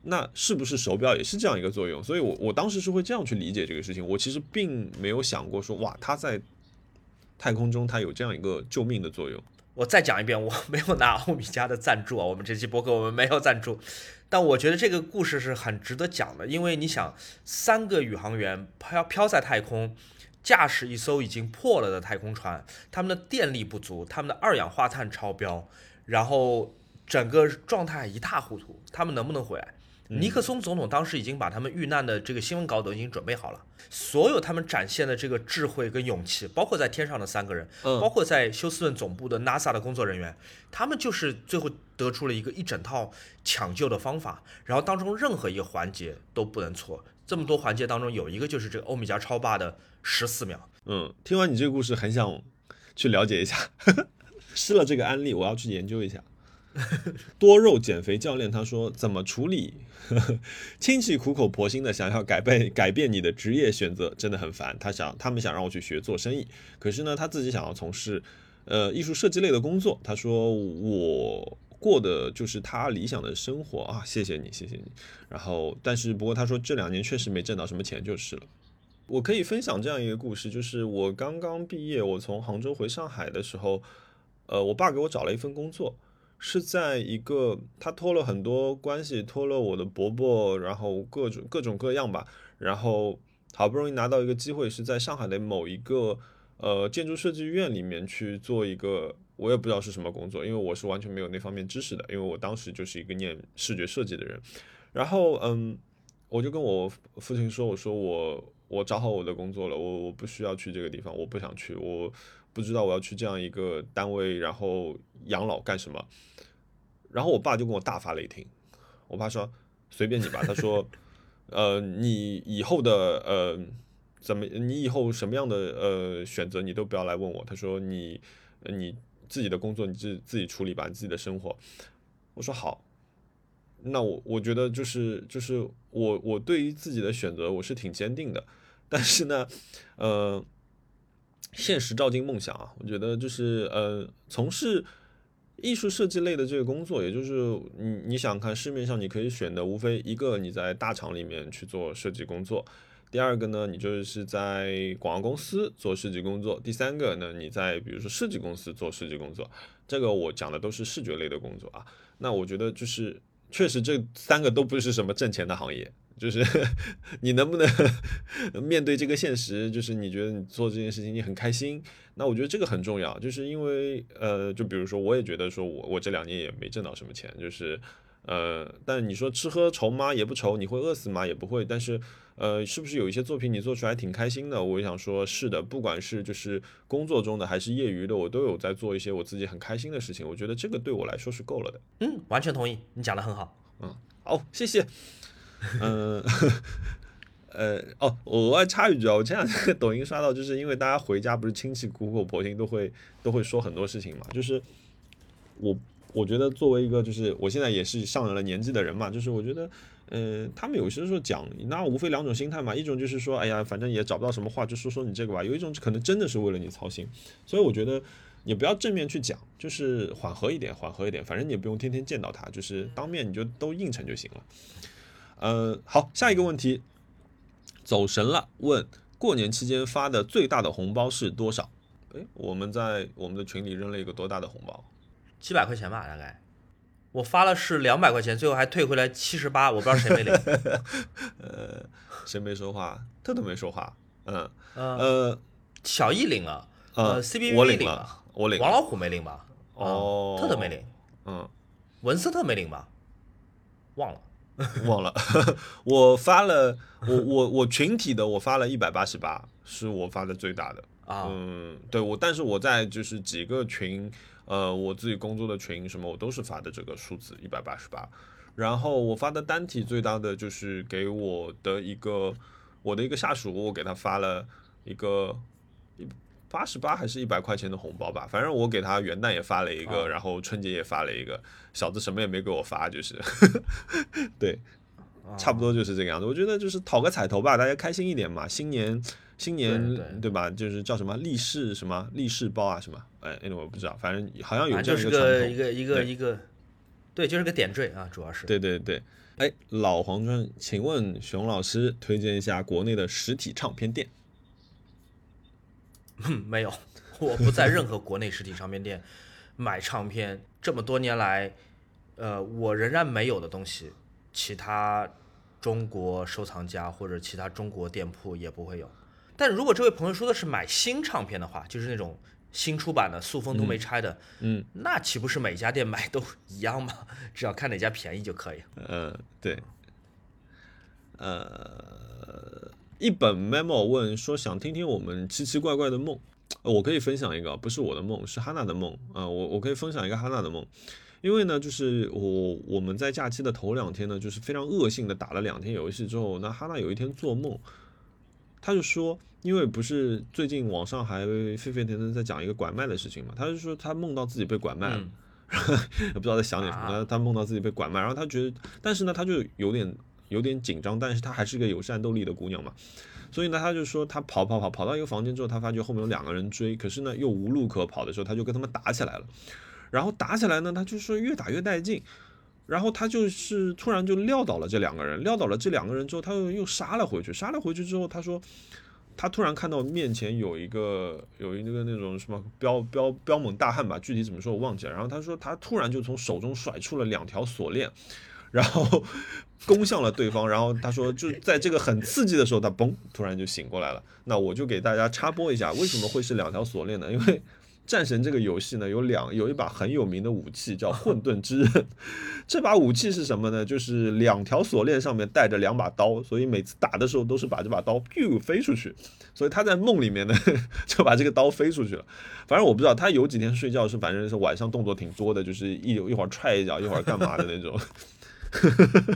那是不是手表也是这样一个作用？所以我我当时是会这样去理解这个事情。我其实并没有想过说，哇，它在太空中它有这样一个救命的作用。我再讲一遍，我没有拿欧米茄的赞助啊，我们这期播客我们没有赞助，但我觉得这个故事是很值得讲的，因为你想，三个宇航员飘飘在太空，驾驶一艘已经破了的太空船，他们的电力不足，他们的二氧化碳超标，然后整个状态一塌糊涂，他们能不能回来？尼克松总统当时已经把他们遇难的这个新闻稿都已经准备好了，所有他们展现的这个智慧跟勇气，包括在天上的三个人，嗯包括在休斯顿总部的 NASA 的工作人员，他们就是最后得出了一个一整套抢救的方法，然后当中任何一个环节都不能错。这么多环节当中，有一个就是这个欧米茄超霸的十四秒。嗯，听完你这个故事，很想去了解一下。试了这个案例，我要去研究一下。多肉减肥教练他说，怎么处理 亲戚苦口婆心的想要改变改变你的职业选择，真的很烦。他想他们想让我去学做生意，可是呢，他自己想要从事呃艺术设计类的工作。他说我过的就是他理想的生活啊，谢谢你，谢谢你。然后，但是不过他说这两年确实没挣到什么钱就是了。我可以分享这样一个故事，就是我刚刚毕业，我从杭州回上海的时候，呃，我爸给我找了一份工作，是在一个他托了很多关系，托了我的伯伯，然后各种各种各样吧，然后好不容易拿到一个机会，是在上海的某一个呃建筑设计院里面去做一个，我也不知道是什么工作，因为我是完全没有那方面知识的，因为我当时就是一个念视觉设计的人，然后嗯，我就跟我父亲说，我说我我找好我的工作了，我我不需要去这个地方，我不想去，我不知道我要去这样一个单位，然后养老干什么。然后我爸就跟我大发雷霆，我爸说随便你吧，他说，呃，你以后的呃怎么，你以后什么样的呃选择你都不要来问我，他说你呃你自己的工作你自自己处理吧，你自己的生活。我说好，那我我觉得就是就是我我对于自己的选择我是挺坚定的，但是呢，呃，现实照进梦想啊，我觉得就是呃从事艺术设计类的这个工作，也就是你你想看市面上你可以选的，无非一个你在大厂里面去做设计工作。第二个呢，你就是在广告公司做设计工作；第三个呢，你在比如说设计公司做设计工作。这个我讲的都是视觉类的工作啊。那我觉得就是确实这三个都不是什么挣钱的行业，就是 你能不能 面对这个现实，就是你觉得你做这件事情你很开心，那我觉得这个很重要，就是因为呃，就比如说我也觉得说我我这两年也没挣到什么钱，就是呃，但你说吃喝愁吗？也不愁，你会饿死吗？也不会，但是。呃，是不是有一些作品你做出来挺开心的？我想说，是的，不管是就是工作中的还是业余的，我都有在做一些我自己很开心的事情。我觉得这个对我来说是够了的。嗯，完全同意，你讲的很好。嗯好，谢谢。嗯，呃，哦，我额外插一句啊，我前两天抖音刷到，就是因为大家回家不是亲戚苦口婆心都会都会说很多事情嘛，就是我我觉得作为一个就是我现在也是上了年纪的人嘛，就是我觉得，呃，他们有些时候讲，那无非两种心态嘛，一种就是说，哎呀，反正也找不到什么话，就说说你这个吧；有一种可能真的是为了你操心，所以我觉得也不要正面去讲，就是缓和一点，缓和一点，反正你也不用天天见到他，就是当面你就都应承就行了。呃，好，下一个问题，走神了，问过年期间发的最大的红包是多少？诶，我们在我们的群里扔了一个多大的红包？几百块钱吧，大概。我发了是两百块钱，最后还退回来七十八，我不知道谁没领。呃，谁没说话？特特没说话。嗯呃，呃小易领了，呃呃，CBV 我领了领了，我领了王老虎没领吧？啊哦特特没领，嗯，文斯特没领吧？忘了。忘了，我发了，我我我群体的我发了一百八十八，是我发的最大的。啊，嗯，对我，但是我在就是几个群，呃，我自己工作的群什么，我都是发的这个数字一百八十八。然后我发的单体最大的就是给我的一个我的一个下属，我给他发了一个一八十八还是一百块钱的红包吧，反正我给他元旦也发了一个，啊然后春节也发了一个，小子什么也没给我发，就是 对，差不多就是这个样子。我觉得就是讨个彩头吧，大家开心一点嘛。新年新年对对吧？就是叫什么利是什么利是包啊什么？哎，那我不知道，反正好像有这样一个传统。是个一个一个一个，对，就是个点缀啊，主要是。对对对，哎，老黄砖，请问熊老师推荐一下国内的实体唱片店？嗯，没有，我不在任何国内实体唱片店买唱片。这么多年来，呃，我仍然没有的东西，其他中国收藏家或者其他中国店铺也不会有。但如果这位朋友说的是买新唱片的话，就是那种新出版的塑封都没拆的，嗯，那岂不是每家店买都一样吗？只要看哪家便宜就可以。呃，对，呃，一本 memo 问说想听听我们奇奇怪怪的梦，呃我可以分享一个，不是我的梦，是哈娜的梦。啊、我我可以分享一个哈娜的梦，因为呢，就是我我们在假期的头两天呢，就是非常恶性的打了两天游戏之后，那哈娜有一天做梦，他就说，因为不是最近网上还沸沸腾腾在讲一个拐卖的事情嘛，他就说他梦到自己被拐卖了。嗯。也 不知道在想点什么，啊。他梦到自己被拐卖，然后他觉得，但是呢，他就有点有点紧张，但是她还是个有战斗力的姑娘嘛，所以呢，他就说他跑跑跑跑到一个房间之后，他发觉后面有两个人追，可是呢又无路可跑的时候，他就跟他们打起来了，然后打起来呢，他就是越打越带劲。然后他就是突然就撂倒了这两个人，撂倒了这两个人之后，他又又杀了回去，杀了回去之后，他说他突然看到面前有一个有一个那种什么彪彪彪猛大汉吧，具体怎么说我忘记了。然后他说他突然就从手中甩出了两条锁链，然后攻向了对方。然后他说就在这个很刺激的时候，他嘣突然就醒过来了。那我就给大家插播一下，为什么会是两条锁链呢？因为战神这个游戏呢，有两有一把很有名的武器叫混沌之刃，这把武器是什么呢？就是两条锁链上面带着两把刀，所以每次打的时候都是把这把刀 biu 飞出去。所以他在梦里面呢，就把这个刀飞出去了。反正我不知道，他有几天睡觉是反正是晚上动作挺多的，就是一一会儿踹一脚，一会儿干嘛的那种。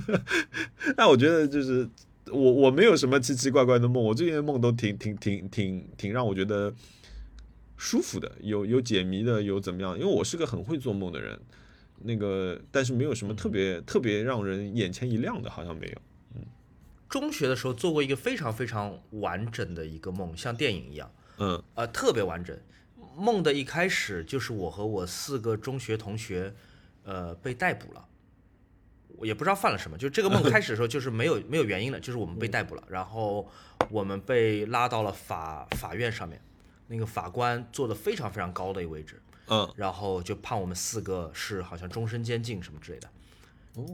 但我觉得就是我我没有什么奇奇怪怪的梦，我最近的梦都挺挺挺挺挺让我觉得舒服的，有有解谜的，有怎么样？因为我是个很会做梦的人，那个但是没有什么特别特别让人眼前一亮的，好像没有。嗯中学的时候做过一个非常非常完整的一个梦，像电影一样，嗯呃，特别完整。梦的一开始就是我和我四个中学同学，呃，被逮捕了。我也不知道犯了什么，就这个梦开始的时候就是没有没有原因的，就是我们被逮捕了，然后我们被拉到了法法院上面，那个法官坐的非常非常高的一个位置，嗯然后就判我们四个是好像终身监禁什么之类的。哦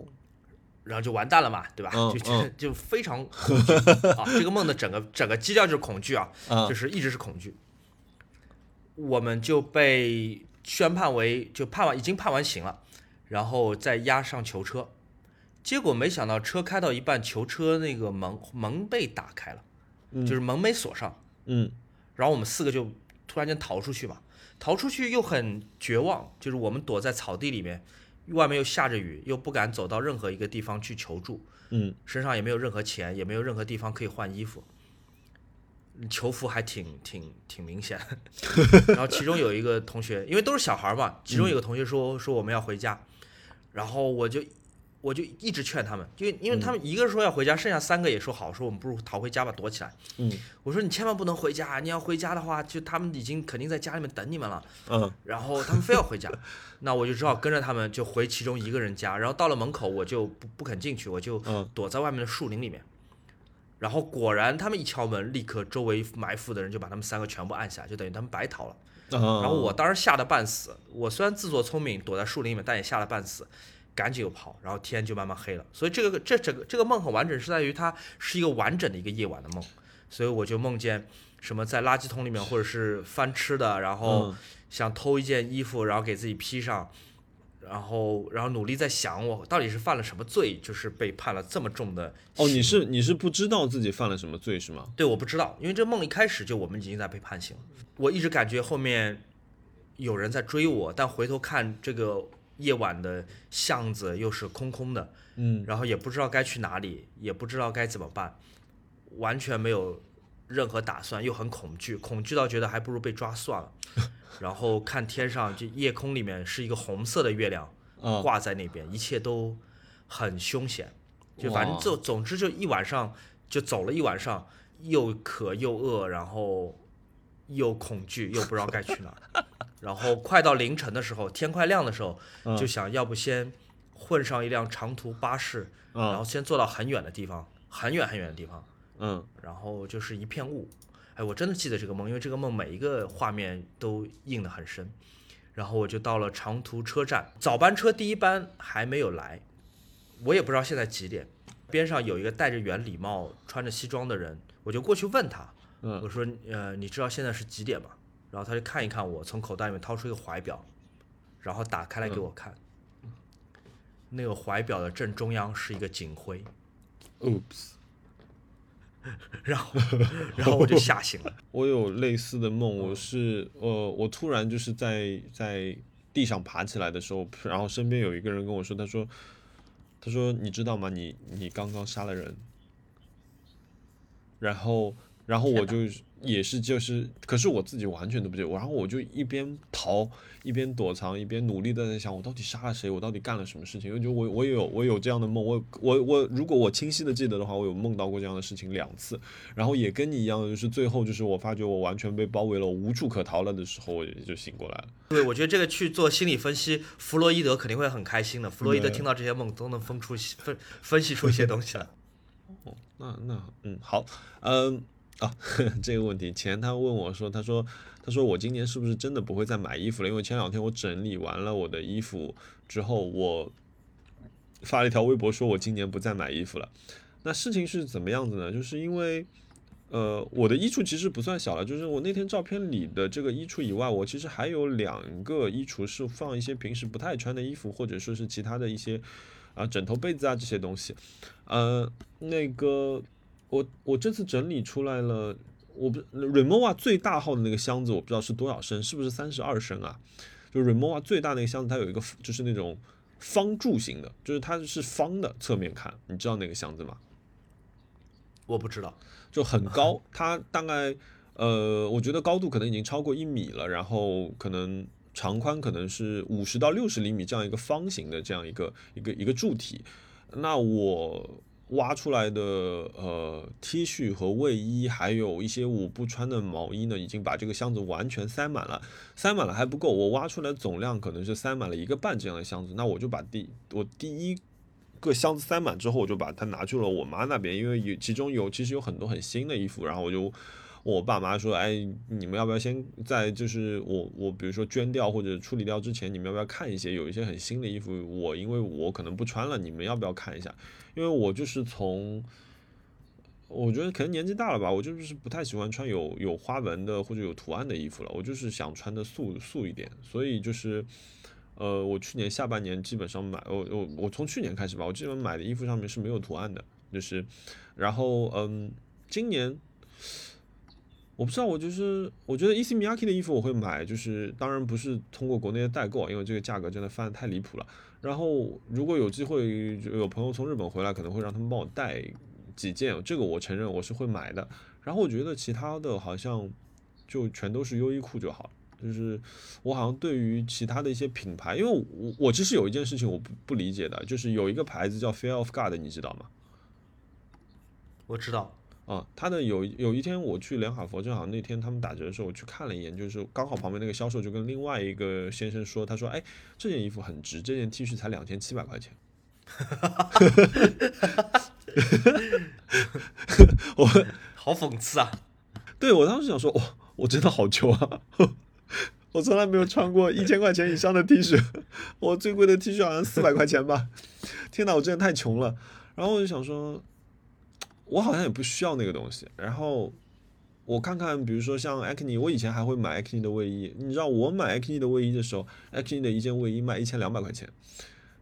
然后就完蛋了嘛，对吧？嗯就就就非常恐惧啊！这个梦的整个整个基调就是恐惧啊，啊就是一直是恐惧。我们就被宣判为就判完已经判完刑了，然后再押上囚车。结果没想到车开到一半，囚车那个门门被打开了，就是门没锁上。嗯。然后我们四个就突然间逃出去嘛，逃出去又很绝望，就是我们躲在草地里面，外面又下着雨，又不敢走到任何一个地方去求助，嗯。身上也没有任何钱，也没有任何地方可以换衣服，囚服还挺挺挺明显。然后其中有一个同学，因为都是小孩嘛，其中有个同学说说我们要回家，然后我就我就一直劝他们，因为因为他们一个说要回家，剩下三个也说好，说我们不如逃回家吧，躲起来。嗯我说你千万不能回家，你要回家的话，就他们已经肯定在家里面等你们了。嗯然后他们非要回家，那我就只好跟着他们就回其中一个人家。然后到了门口，我就不不肯进去，我就嗯躲在外面的树林里面。然后果然，他们一敲门，立刻周围埋伏的人就把他们三个全部按下，就等于他们白逃了。然然后我当时吓得半死，我虽然自作聪明躲在树林里面，但也吓得半死，赶紧又跑，然后天就慢慢黑了。所以这个这整个这个梦很完整，是在于它是一个完整的一个夜晚的梦。所以我就梦见什么在垃圾桶里面，或者是翻吃的，然后嗯想偷一件衣服，然后给自己披上，然后然后努力在想我到底是犯了什么罪，就是被判了这么重的哦，你是你是不知道自己犯了什么罪是吗？对，我不知道，因为这梦一开始就我们已经在被判刑了。我一直感觉后面有人在追我，但回头看这个夜晚的巷子又是空空的，嗯然后也不知道该去哪里，也不知道该怎么办，完全没有任何打算，又很恐惧，恐惧到觉得还不如被抓算了。然后看天上，就夜空里面是一个红色的月亮啊挂在那边，一切都很凶险。就反正就总之就一晚上就走了一晚上，又渴又饿，然后又恐惧，又不知道该去哪儿。然后快到凌晨的时候，天快亮的时候，嗯就想要不先混上一辆长途巴士，然啊后先坐到很远的地方，很远很远的地方，嗯然后就是一片雾。哎，我真的记得这个梦，因为这个梦每一个画面都印得很深。然后我就到了长途车站，早班车第一班还没有来，我也不知道现在几点。边上有一个戴着圆礼帽、穿着西装的人，我就过去问他，嗯我说：“呃，你知道现在是几点吗？”然后他就看一看我，从口袋里面掏出一个怀表，然后打开来给我看。那个怀表的正中央是一个警徽，，oops。然后，然后我就吓醒了。我有类似的梦，我是呃，我突然就是在在地上爬起来的时候，然后身边有一个人跟我说，他说，他说你知道吗？你你刚刚杀了人。然后，然后我就也是就是，可是我自己完全都不记得，我然后我就一边逃一边躲藏，一边努力的在想，我到底杀了谁？我到底干了什么事情？因为就我我也有我有这样的梦，我我我如果我清晰的记得的话，我有梦到过这样的事情两次。然后也跟你一样，就是最后就是我发觉我完全被包围了，我无处可逃了的时候，我也就醒过来了。对，我觉得这个去做心理分析，弗洛伊德肯定会很开心的。弗洛伊德听到这些梦，都能分出分分析出一些东西来。哦那那嗯好，嗯啊 这个问题，前他问我说，他说他说我今年是不是真的不会再买衣服了？因为前两天我整理完了我的衣服之后，我发了一条微博说我今年不再买衣服了。那事情是怎么样子呢？就是因为。呃，我的衣橱其实不算小了，就是我那天照片里的这个衣橱以外，我其实还有两个衣橱是放一些平时不太穿的衣服，或者说是其他的一些啊枕头、被子啊这些东西。呃，那个我我这次整理出来了，我不 Remova 最大号的那个箱子，我不知道是多少升，是不是三十二升啊？就 Remova 最大那个箱子，它有一个就是那种方柱形的，就是它是方的，侧面看，你知道那个箱子吗？我不知道，就很高，它大概呃，我觉得高度可能已经超过一米了，然后可能长宽可能是五十到六十厘米这样一个方形的这样一个一个一个柱体。那我挖出来的呃 T 恤和卫衣，还有一些我不穿的毛衣呢，已经把这个箱子完全塞满了。塞满了还不够，我挖出来总量可能是塞满了一个半这样的箱子。那我就把第我第一个箱子塞满之后，我就把它拿去了我妈那边，因为有其中有其实有很多很新的衣服，然后我就我爸妈说，哎，你们要不要先在就是我我比如说捐掉或者处理掉之前，你们要不要看一些有一些很新的衣服，我因为我可能不穿了，你们要不要看一下？因为我就是从。我觉得可能年纪大了吧，我就是不太喜欢穿有有花纹的或者有图案的衣服了，我就是想穿的素素一点，所以就是，呃，我去年下半年基本上买，我我我从去年开始吧，我基本买的衣服上面是没有图案的，就是，然后嗯，今年我不知道，我就是我觉得 EC Miyake 的衣服我会买，就是当然不是通过国内的代购，因为这个价格真的翻的太离谱了。然后如果有机会有朋友从日本回来，可能会让他们帮我带几件，这个我承认我是会买的。然后我觉得其他的好像就全都是优衣库就好，就是我好像对于其他的一些品牌，因为我我其实有一件事情我不不理解的，就是有一个牌子叫 Fear of God，你知道吗？我知道。啊，他的有有一天我去连卡佛，正好那天他们打折的时候，我去看了一眼，就是刚好旁边那个销售就跟另外一个先生说，他说：“哎，这件衣服很值，这件 T 恤才两千七百块钱。”我 好讽刺啊！对我当时想说，哇，我真的好穷啊！我从来没有穿过一千块钱以上的 T 恤，我最贵的 T 恤好像四百块钱吧。天哪，我真的太穷了。然后我就想说。我好像也不需要那个东西，然后我看看，比如说像 Acne，我以前还会买 Acne 的卫衣。你知道我买 Acne 的卫衣的时候，Acne 的一件卫衣卖一千两百块钱，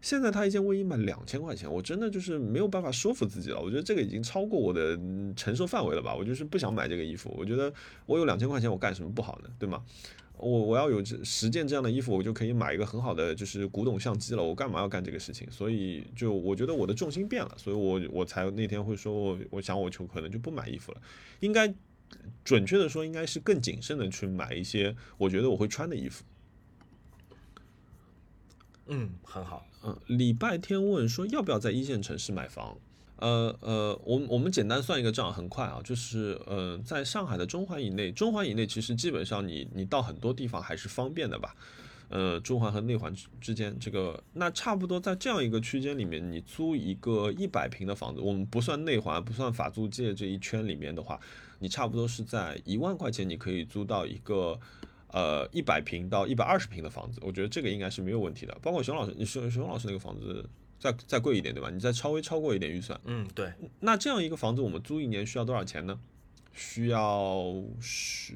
现在他一件卫衣卖两千块钱，我真的就是没有办法说服自己了。我觉得这个已经超过我的承受范围了吧？我就是不想买这个衣服。我觉得我有两千块钱，我干什么不好呢？对吗？我我要有这十件这样的衣服，我就可以买一个很好的就是古董相机了。我干嘛要干这个事情？所以就我觉得我的重心变了，所以我我才那天会说，我我想我就可能就不买衣服了。应该准确的说，应该是更谨慎的去买一些我觉得我会穿的衣服。嗯，很好。嗯，礼拜天问说要不要在一线城市买房。呃呃，我我们简单算一个账，很快啊，就是呃，在上海的中环以内，中环以内其实基本上你你到很多地方还是方便的吧？呃，中环和内环之间这个，那差不多在这样一个区间里面，你租一个一百平的房子，我们不算内环，不算法租界这一圈里面的话，你差不多是在一万块钱，你可以租到一个呃一百平到一百二十平的房子，我觉得这个应该是没有问题的。包括熊老师，你熊熊老师那个房子。再再贵一点，对吧？你再稍微超过一点预算，嗯，对。那这样一个房子，我们租一年需要多少钱呢？需要十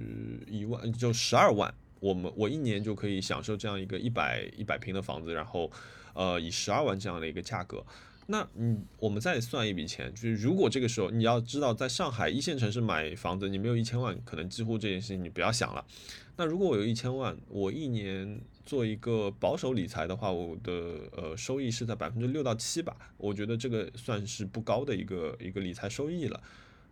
一万，就十二万。我们我一年就可以享受这样一个一百一百平的房子，然后，呃，以十二万这样的一个价格。那嗯，我们再算一笔钱，就是如果这个时候你要知道，在上海一线城市买房子，你没有一千万，可能几乎这件事情你不要想了。那如果我有一千万，我一年。做一个保守理财的话，我的呃收益是在百分之六到七吧，我觉得这个算是不高的一个一个理财收益了。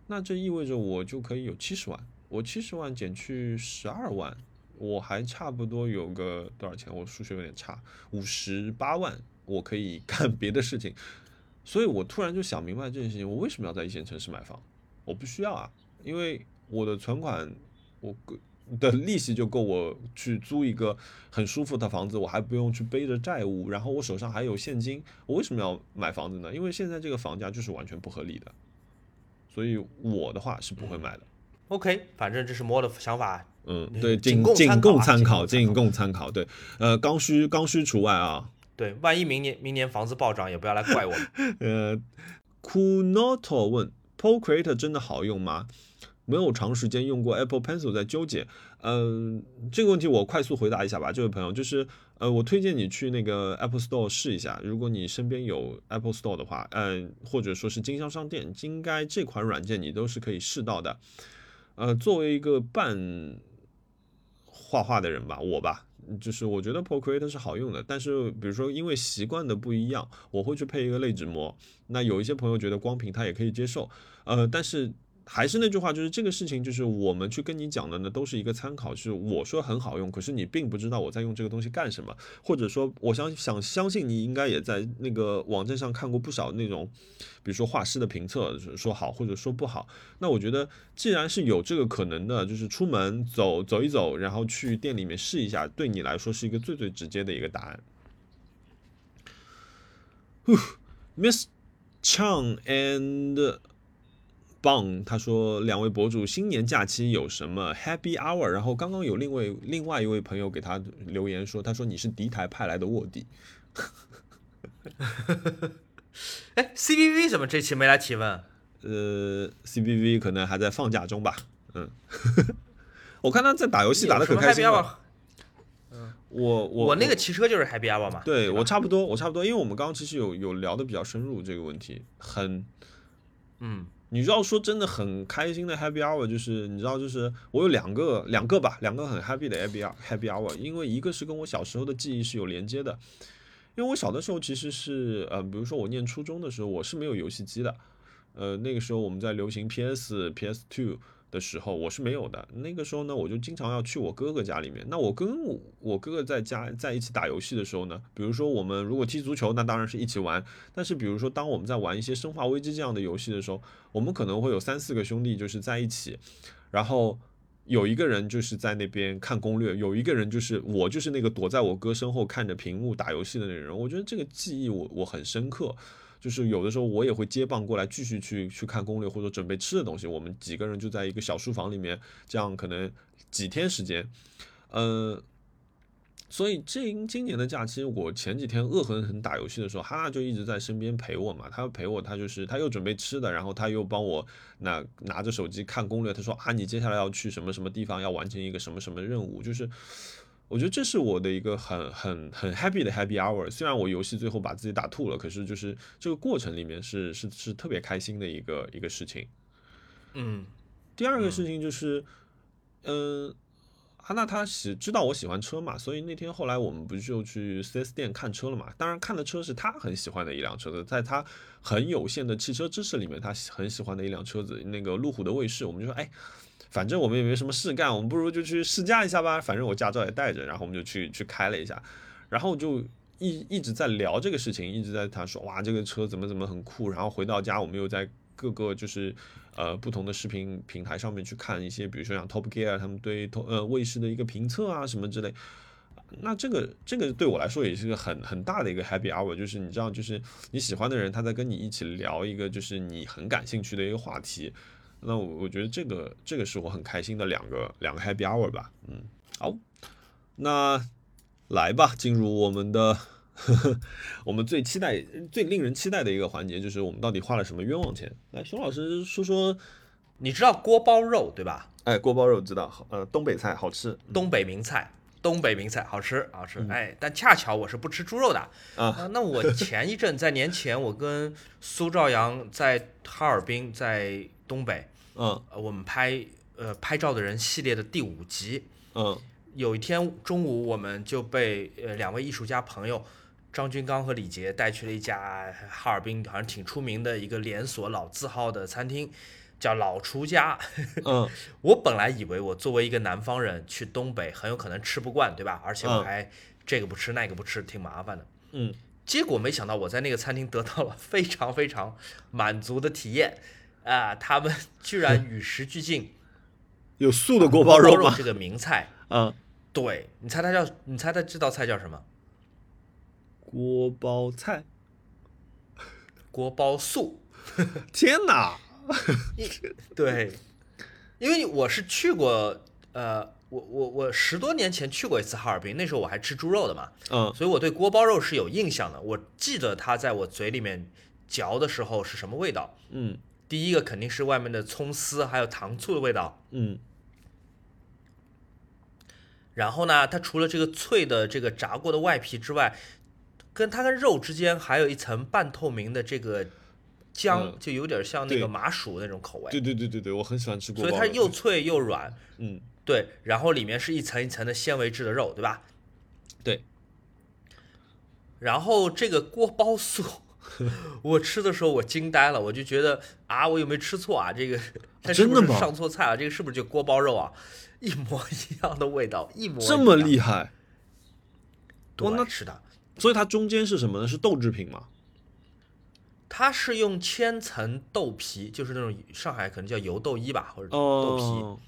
那这意味着我就可以有七十万，我七十万减去十二万，我还差不多有个多少钱？我数学有点差，五十八万，我可以干别的事情。所以我突然就想明白这件事情，我为什么要在一线城市买房？我不需要啊，因为我的存款，我。的利息就够我去租一个很舒服的房子，我还不用去背着债务，然后我手上还有现金，我为什么要买房子呢？因为现在这个房价就是完全不合理的，所以我的话是不会买的。OK，反正这是莫的想法，嗯，对，仅仅供参考，仅供参考，对，呃，刚需刚需除外啊。对，万一明年明年房子暴涨，也不要来怪我。呃，Kunoto 问，Pro Creator 真的好用吗？没有长时间用过 Apple Pencil，在纠结。嗯，这个问题我快速回答一下吧，这位朋友，就是呃，我推荐你去那个 Apple Store 试一下。如果你身边有 Apple Store 的话，嗯，或者说是经销商店，应该这款软件你都是可以试到的。呃，作为一个半画画的人吧，我吧，就是我觉得 Procreate 是好用的，但是比如说因为习惯的不一样，我会去配一个类纸膜。那有一些朋友觉得光屏他也可以接受，呃，但是。还是那句话，就是这个事情，就是我们去跟你讲的呢，都是一个参考。是我说很好用，可是你并不知道我在用这个东西干什么，或者说，我想想相信你应该也在那个网站上看过不少那种，比如说画师的评测，说好或者说不好。那我觉得，既然是有这个可能的，就是出门走走一走，然后去店里面试一下，对你来说是一个最最直接的一个答案。Miss Chang and 棒，他说两位博主新年假期有什么 Happy Hour？然后刚刚有另外另外一位朋友给他留言说，他说你是敌台派来的卧底。哎，CBV 怎么这期没来提问？呃，CBV 可能还在放假中吧。嗯，我看他在打游戏打的可开心了。嗯，我我我那个骑车就是 Happy Hour 嘛。对我差不多，我差不多，因为我们刚刚其实有有聊的比较深入这个问题，很嗯。你知道说真的很开心的 happy hour，就是你知道就是我有两个两个吧，两个很 happy 的 happy happy hour，因为一个是跟我小时候的记忆是有连接的，因为我小的时候其实是呃，比如说我念初中的时候，我是没有游戏机的，呃，那个时候我们在流行 PS PS Two。的时候我是没有的，那个时候呢，我就经常要去我哥哥家里面。那我跟我哥哥在家在一起打游戏的时候呢，比如说我们如果踢足球，那当然是一起玩。但是比如说当我们在玩一些生化危机这样的游戏的时候，我们可能会有三四个兄弟就是在一起，然后有一个人就是在那边看攻略，有一个人就是我就是那个躲在我哥身后看着屏幕打游戏的那个人。我觉得这个记忆我我很深刻。就是有的时候我也会接棒过来，继续去去看攻略或者准备吃的东西。我们几个人就在一个小书房里面，这样可能几天时间，呃，所以这今年的假期，我前几天恶狠狠打游戏的时候，哈娜就一直在身边陪我嘛。他陪我，他就是他又准备吃的，然后他又帮我那拿着手机看攻略。他说啊，你接下来要去什么什么地方，要完成一个什么什么任务，就是。我觉得这是我的一个很很很 happy 的 happy hour。虽然我游戏最后把自己打吐了，可是就是这个过程里面是是是特别开心的一个一个事情。嗯，第二个事情就是，嗯，哈娜她喜知道我喜欢车嘛，所以那天后来我们不就去 4S 店看车了嘛？当然看的车是他很喜欢的一辆车子，在他很有限的汽车知识里面，他很喜欢的一辆车子，那个路虎的卫士。我们就说，哎。反正我们也没什么事干，我们不如就去试驾一下吧。反正我驾照也带着，然后我们就去去开了一下，然后就一一直在聊这个事情，一直在他说哇这个车怎么怎么很酷。然后回到家，我们又在各个就是呃不同的视频平台上面去看一些，比如说像 Top Gear 他们对呃卫视的一个评测啊什么之类。那这个这个对我来说也是个很很大的一个 happy hour，就是你知道，就是你喜欢的人他在跟你一起聊一个就是你很感兴趣的一个话题。那我我觉得这个这个是我很开心的两个两个 happy hour 吧，嗯，好，那来吧，进入我们的呵呵 我们最期待最令人期待的一个环节，就是我们到底花了什么冤枉钱？来，熊老师说说，你知道锅包肉对吧？哎，锅包肉知道，呃，东北菜好吃，东北名菜，东北名菜好吃好吃，哎，但恰巧我是不吃猪肉的啊。那我前一阵在年前，我跟苏兆阳在哈尔滨在。东北，嗯，我们拍呃拍照的人系列的第五集，嗯，有一天中午我们就被呃两位艺术家朋友张军刚和李杰带去了一家哈尔滨好像挺出名的一个连锁老字号的餐厅，叫老厨家。嗯，我本来以为我作为一个南方人去东北很有可能吃不惯，对吧？而且我还这个不吃那个不吃，挺麻烦的。嗯，结果没想到我在那个餐厅得到了非常非常满足的体验。啊，他们 居然与时俱进，有素的锅包肉吗？这个名菜，嗯，对你猜它叫，你猜它这道菜叫什么？锅包菜，锅包素。天哪！对，因为我是去过，呃，我我我十多年前去过一次哈尔滨，那时候我还吃猪肉的嘛，嗯，所以我对锅包肉是有印象的。我记得它在我嘴里面嚼的时候是什么味道，嗯。第一个肯定是外面的葱丝还有糖醋的味道，嗯。然后呢，它除了这个脆的这个炸过的外皮之外，跟它跟肉之间还有一层半透明的这个浆，就有点像那个麻薯那种口味。对对对对对，我很喜欢吃锅包。所以它又脆又软，嗯，对。然后里面是一层一层的纤维质的肉，对吧？对。然后这个锅包素。我吃的时候我惊呆了，我就觉得啊，我有没有吃错啊？这个真的吗？上错菜啊？这个是不是就锅包肉啊？一模一样的味道，一模这么厉害？多难吃的。所以它中间是什么呢？是豆制品吗？它是用千层豆皮，就是那种上海可能叫油豆衣吧，或者豆皮，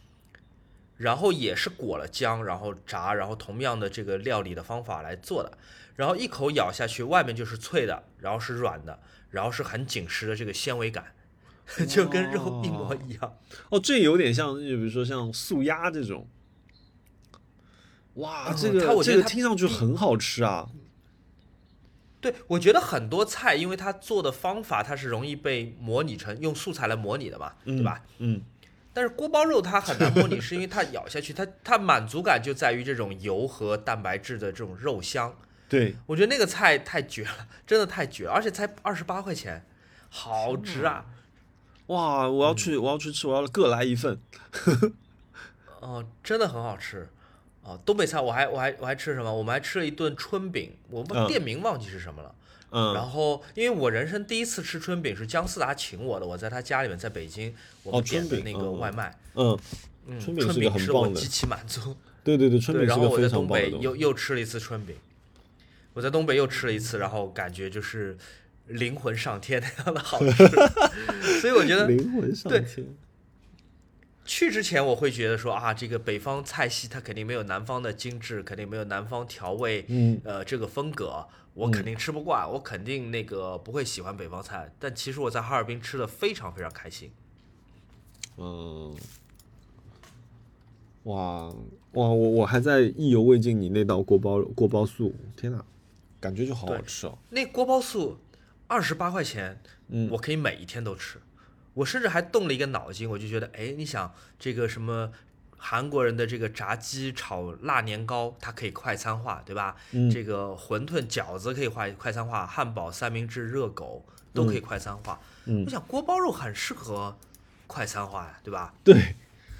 然后也是裹了姜，然后炸，然后同样的这个料理的方法来做的。然后一口咬下去，外面就是脆的，然后是软的，然后是很紧实的这个纤维感，就跟肉一模一样。哦，这有点像，就比如说像素鸭这种。哇，这个这个听上去很好吃啊。对，我觉得很多菜，因为它做的方法它是容易被模拟成用素材来模拟的嘛，对吧？嗯。但是锅包肉它很难模拟，是因为它咬下去，它它满足感就在于这种油和蛋白质的这种肉香。对，我觉得那个菜太绝了，真的太绝，而且才二十八块钱，好值啊！哇，我要去，我要去吃，我要各来一份。哦，真的很好吃。哦，东北菜我还我还我还吃什么？我们还吃了一顿春饼，我们嗯店名忘记是什么了。嗯然后，因为我人生第一次吃春饼是姜思达请我的，我在他家里面，在北京，我们点的那个外卖，嗯，嗯，春饼春是个很棒的吃我极其满足。对对对，春，饼是个非然后我在东。北又又吃了一次春饼，我在东北又吃了一次，然后感觉就是灵魂上天那样的好吃，所以我觉得灵魂上天。去之前我会觉得说啊，这个北方菜系它肯定没有南方的精致，肯定没有南方调味，嗯呃，这个风格我肯定吃不惯，我肯定那个不会喜欢北方菜。但其实我在哈尔滨吃的非常非常开心。嗯，哇哇，我我还在意犹未尽你那道锅包锅包素，天哪，感觉就好好吃哦。那锅包素二十八块钱，嗯我可以每一天都吃。我甚至还动了一个脑筋，我就觉得，哎，你想这个什么韩国人的这个炸鸡炒辣年糕，它可以快餐化，对吧？嗯这个馄饨饺子可以快快餐化，汉堡、三明治、热狗都可以快餐化。嗯我想锅包肉很适合快餐化呀，对吧？对，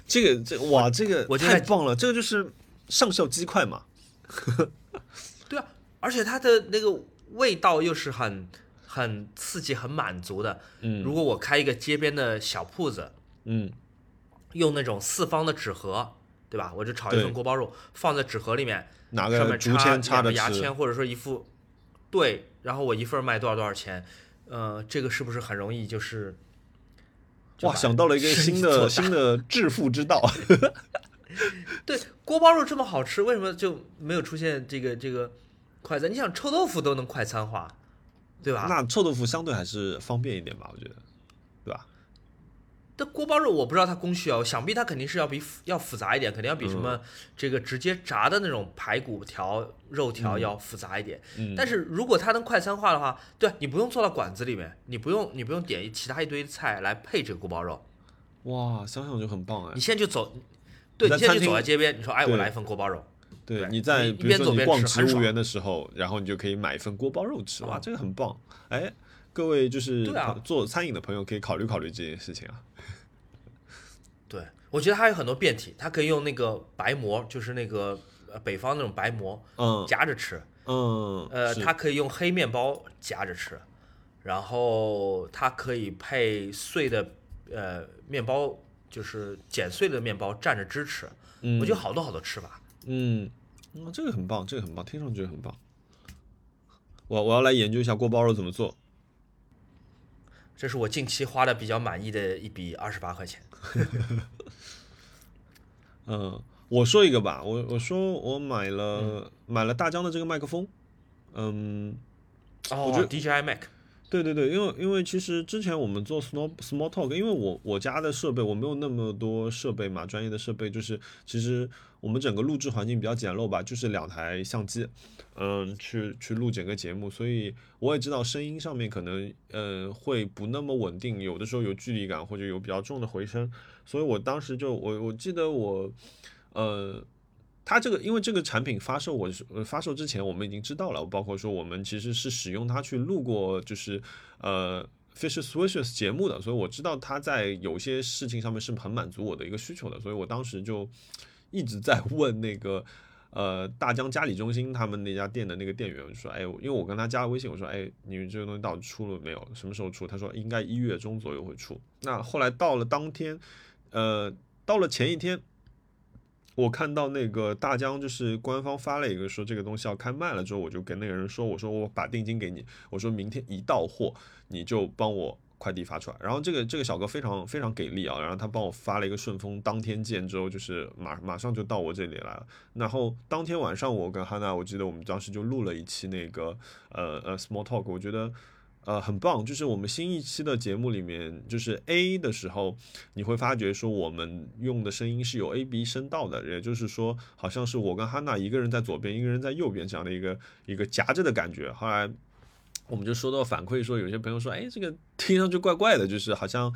这个这哇，这个我太棒了，这个就是上校鸡块嘛。而且它的那个味道又是很很刺激、很满足的。嗯如果我开一个街边的小铺子，嗯用那种四方的纸盒，对吧？我就炒一份锅包肉，放在纸盒里面，拿上面个竹签插个牙签或者说一副，对，然后我一份卖多少多少钱，呃，这个是不是很容易就是？哇，想到了一个新的新的致富之道。对，锅包肉这么好吃，为什么就没有出现这个这个快餐？你想臭豆腐都能快餐化，对吧？那臭豆腐相对还是方便一点吧，我觉得，对吧？这锅包肉我不知道它工序啊，想必它肯定是要比复要复杂一点，肯定要比什嗯么这个直接炸的那种排骨条、肉条要复杂一点。嗯，但是如果它能快餐化的话，对你不用做到馆子里面，你不用你不用点其他一堆菜来配这个锅包肉，哇，想想就很棒哎你。现在就走，对你你现在就走在街边，你说哎我来一份锅包肉，对，你在比如说你边走边逛植物园的时候，然后你就可以买一份锅包肉吃，哇，啊这个很棒。哎，各位就是做餐饮的朋友可以考虑考虑这件事情啊。对我觉得它有很多变体，它可以用那个白馍，就是那个呃北方那种白馍嗯夹着吃，嗯，呃，它可以用黑面包夹着吃，然后它可以配碎的呃面包，就是剪碎的面包蘸着汁吃。嗯我觉得好多好多吃法。嗯，嗯，这个很棒，这个很棒，听上去很棒。我我要来研究一下锅包肉怎么做。这是我近期花的比较满意的一笔二十八块钱。嗯，我说一个吧，我我说我买了、嗯买了大疆的这个麦克风，嗯，哦我觉得 DJI Mac，对对对，因为因为其实之前我们做 small small talk，因为我我家的设备我没有那么多设备嘛，专业的设备就是其实我们整个录制环境比较简陋吧，就是两台相机，嗯，去去录整个节目，所以我也知道声音上面可能呃会不那么稳定，有的时候有距离感或者有比较重的回声，所以我当时就我我记得我呃。它这个，因为这个产品发售，我是发售之前我们已经知道了，包括说我们其实是使用它去录过，就是呃 Fish Swishes 节目的，所以我知道它在有些事情上面是很满足我的一个需求的，所以我当时就一直在问那个呃大疆嘉里中心他们那家店的那个店员，说，哎，因为我跟他加了微信，我说，哎，你们这个东西到底出了没有？什么时候出？他说应该一月中左右会出。那后来到了当天，呃，到了前一天。我看到那个大疆就是官方发了一个说这个东西要开卖了之后，我就跟那个人说，我说我把定金给你，我说明天一到货你就帮我快递发出来。然后这个这个小哥非常非常给力啊，然后他帮我发了一个顺丰当天见之后，就是马马上就到我这里来了。然后当天晚上我跟哈娜，我记得我们当时就录了一期那个呃呃 small talk，我觉得。呃，很棒，就是我们新一期的节目里面，就是 A 的时候，你会发觉说我们用的声音是有 A B 声道的，也就是说，好像是我跟哈娜一个人在左边，一个人在右边这样的一个一个夹着的感觉。后来我们就收到反馈说，有些朋友说，哎，这个听上去怪怪的，就是好像。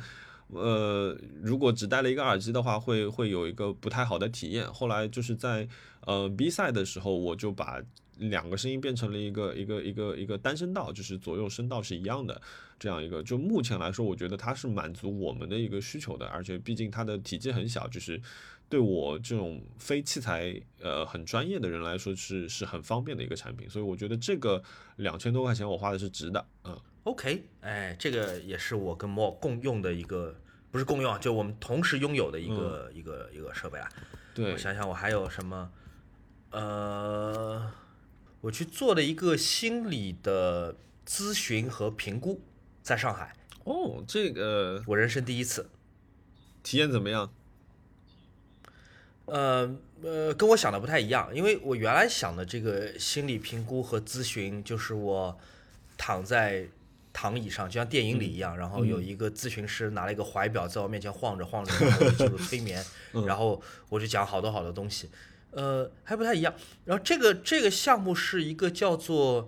呃，如果只戴了一个耳机的话，会会有一个不太好的体验。后来就是在呃 B 赛的时候，我就把两个声音变成了一个一个一个一个单声道，就是左右声道是一样的这样一个。就目前来说，我觉得它是满足我们的一个需求的，而且毕竟它的体积很小，就是对我这种非器材呃很专业的人来说是是很方便的一个产品。所以我觉得这个两千多块钱我花的是值的，嗯。OK，哎，这个也是我跟莫共用的一个，不是共用啊，就我们同时拥有的一个、一个一个设备啊。对我，想想，我还有什么？呃，我去做了一个心理的咨询和评估，在上海，哦，这个我人生第一次。体验怎么样？呃呃，跟我想的不太一样，因为我原来想的这个心理评估和咨询，就是我躺在躺椅上，就像电影里一样，然后有一个咨询师拿了一个怀表在我面前晃着晃着，然后我就进 入催眠，然后我就讲好多好多东西，呃，还不太一样。然后这个这个项目是一个叫做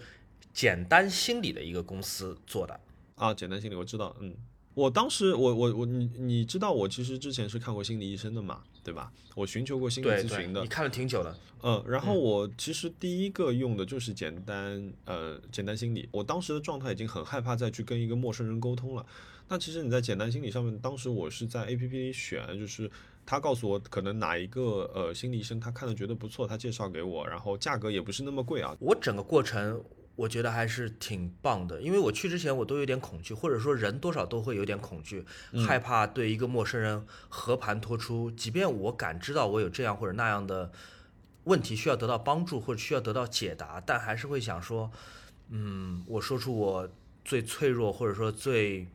简单心理的一个公司做的，啊，简单心理我知道，嗯，我当时我我我你你知道我其实之前是看过心理医生的嘛，对吧？我寻求过心理咨询的。你，看了挺久了，嗯，然后我其实第一个用的就是简单呃简单心理，我当时的状态已经很害怕再去跟一个陌生人沟通了。那其实你在简单心理上面，当时我是在 A P P 里选，就是他告诉我可能哪一个呃心理医生他看了觉得不错，他介绍给我，然后价格也不是那么贵啊，我整个过程我觉得还是挺棒的，因为我去之前我都有点恐惧，或者说人多少都会有点恐惧，害怕对一个陌生人和盘托出，即便我感知到我有这样或者那样的问题需要得到帮助或者需要得到解答，但还是会想说，嗯，我说出我最脆弱或者说最、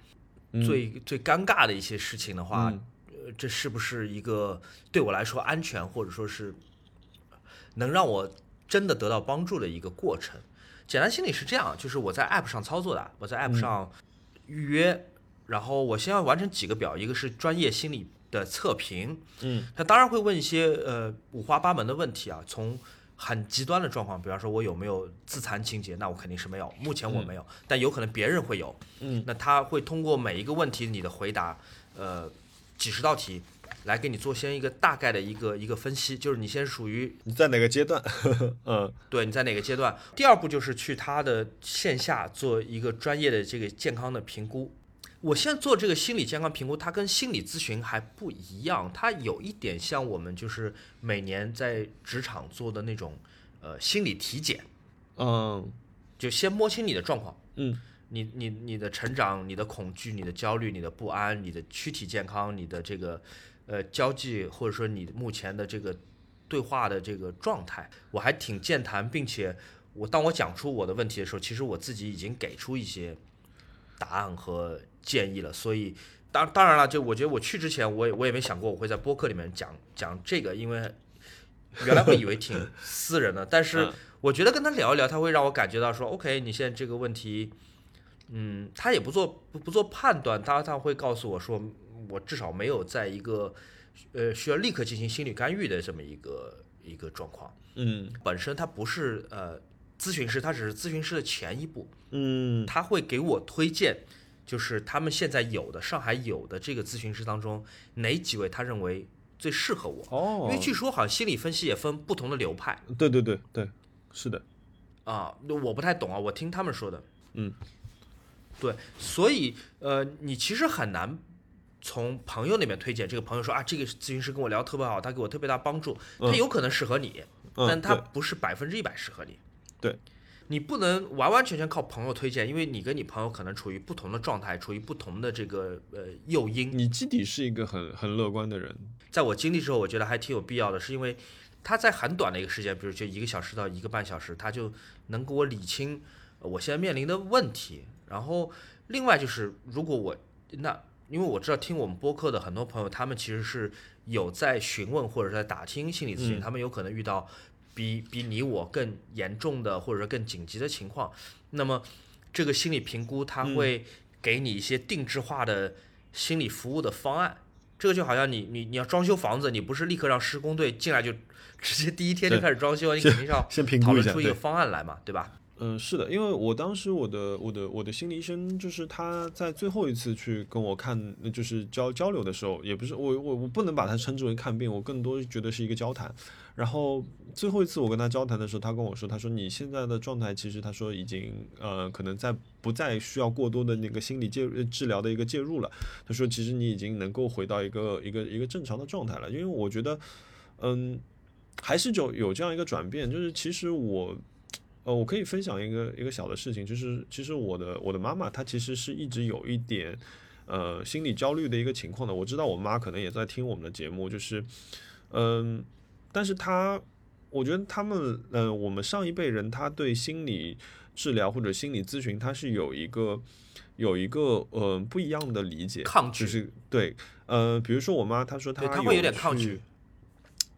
最最尴尬的一些事情的话，呃，这是不是一个对我来说安全或者说是能让我真的得到帮助的一个过程。简单心理是这样，就是我在 App 上操作的，我在 App 上预约，然后我先要完成几个表，一个是专业心理的测评，嗯，他当然会问一些呃五花八门的问题啊，从很极端的状况，比方说我有没有自残情节，那我肯定是没有，目前我没有，但有可能别人会有，嗯，那他会通过每一个问题你的回答，呃，几十道题。来给你做先一个大概的一个一个分析，就是你先属于你在哪个阶段？嗯对，你在哪个阶段？第二步就是去他的线下做一个专业的这个健康的评估。我现在做这个心理健康评估，它跟心理咨询还不一样，它有一点像我们就是每年在职场做的那种呃心理体检，嗯就先摸清你的状况，嗯你你你的成长、你的恐惧、你的焦虑、你的不安、你的躯体健康、你的这个呃交际，或者说你目前的这个对话的这个状态，我还挺健谈，并且我当我讲出我的问题的时候，其实我自己已经给出一些答案和建议了。所以当当然了，就我觉得我去之前，我也我也没想过我会在播客里面讲讲这个，因为原来会以为挺私人的，但是嗯我觉得跟他聊一聊，他会让我感觉到说，OK，你现在这个问题。嗯，他也不做不不做判断，他他会告诉我说，我至少没有在一个呃需要立刻进行心理干预的这么一个一个状况。嗯本身他不是呃咨询师，他只是咨询师的前一步，嗯他会给我推荐，就是他们现在有的上海有的这个咨询师当中哪几位他认为最适合我。哦因为据说好像心理分析也分不同的流派对对对对，是的，啊，我不太懂啊，我听他们说的。嗯，对，所以呃，你其实很难从朋友那边推荐。这个朋友说啊，这个咨询师跟我聊特别好，他给我特别大帮助，他有可能适合你，嗯但他不是百分之一百适合你。对，你不能完完全全靠朋友推荐，因为你跟你朋友可能处于不同的状态，处于不同的这个呃诱因。你基底是一个很很乐观的人，在我经历之后，我觉得还挺有必要的，是因为他在很短的一个时间，比如就一个小时到一个半小时，他就能给我理清呃我现在面临的问题。然后另外就是，如果我那因为我知道听我们播客的很多朋友，他们其实是有在询问或者在打听心理咨询，他们有可能遇到比比你我更严重的或者说更紧急的情况，那么这个心理评估它会给你一些定制化的心理服务的方案。这个就好像你你你要装修房子，你不是立刻让施工队进来就直接第一天就开始装修，你肯定是要先讨论出一个。方案来嘛，对吧？嗯，是的，因为我当时我的我的我的心理医生就是他在最后一次去跟我看，就是交交流的时候，也不是我我我不能把它称之为看病，我更多觉得是一个交谈。然后最后一次我跟他交谈的时候，他跟我说，他说你现在的状态其实他说已经呃可能在不再需要过多的那个心理介治疗的一个介入了。他说其实你已经能够回到一个一个一个正常的状态了。因为我觉得嗯还是就有这样一个转变，就是其实我呃我可以分享一个一个小的事情，就是其实我的我的妈妈她其实是一直有一点呃心理焦虑的一个情况的。我知道我妈可能也在听我们的节目，就是嗯。但是她，我觉得他们，呃，我们上一辈人，他对心理治疗或者心理咨询，他是有一个有一个呃不一样的理解，抗拒就是对，呃，比如说我妈，她说她会有点抗拒，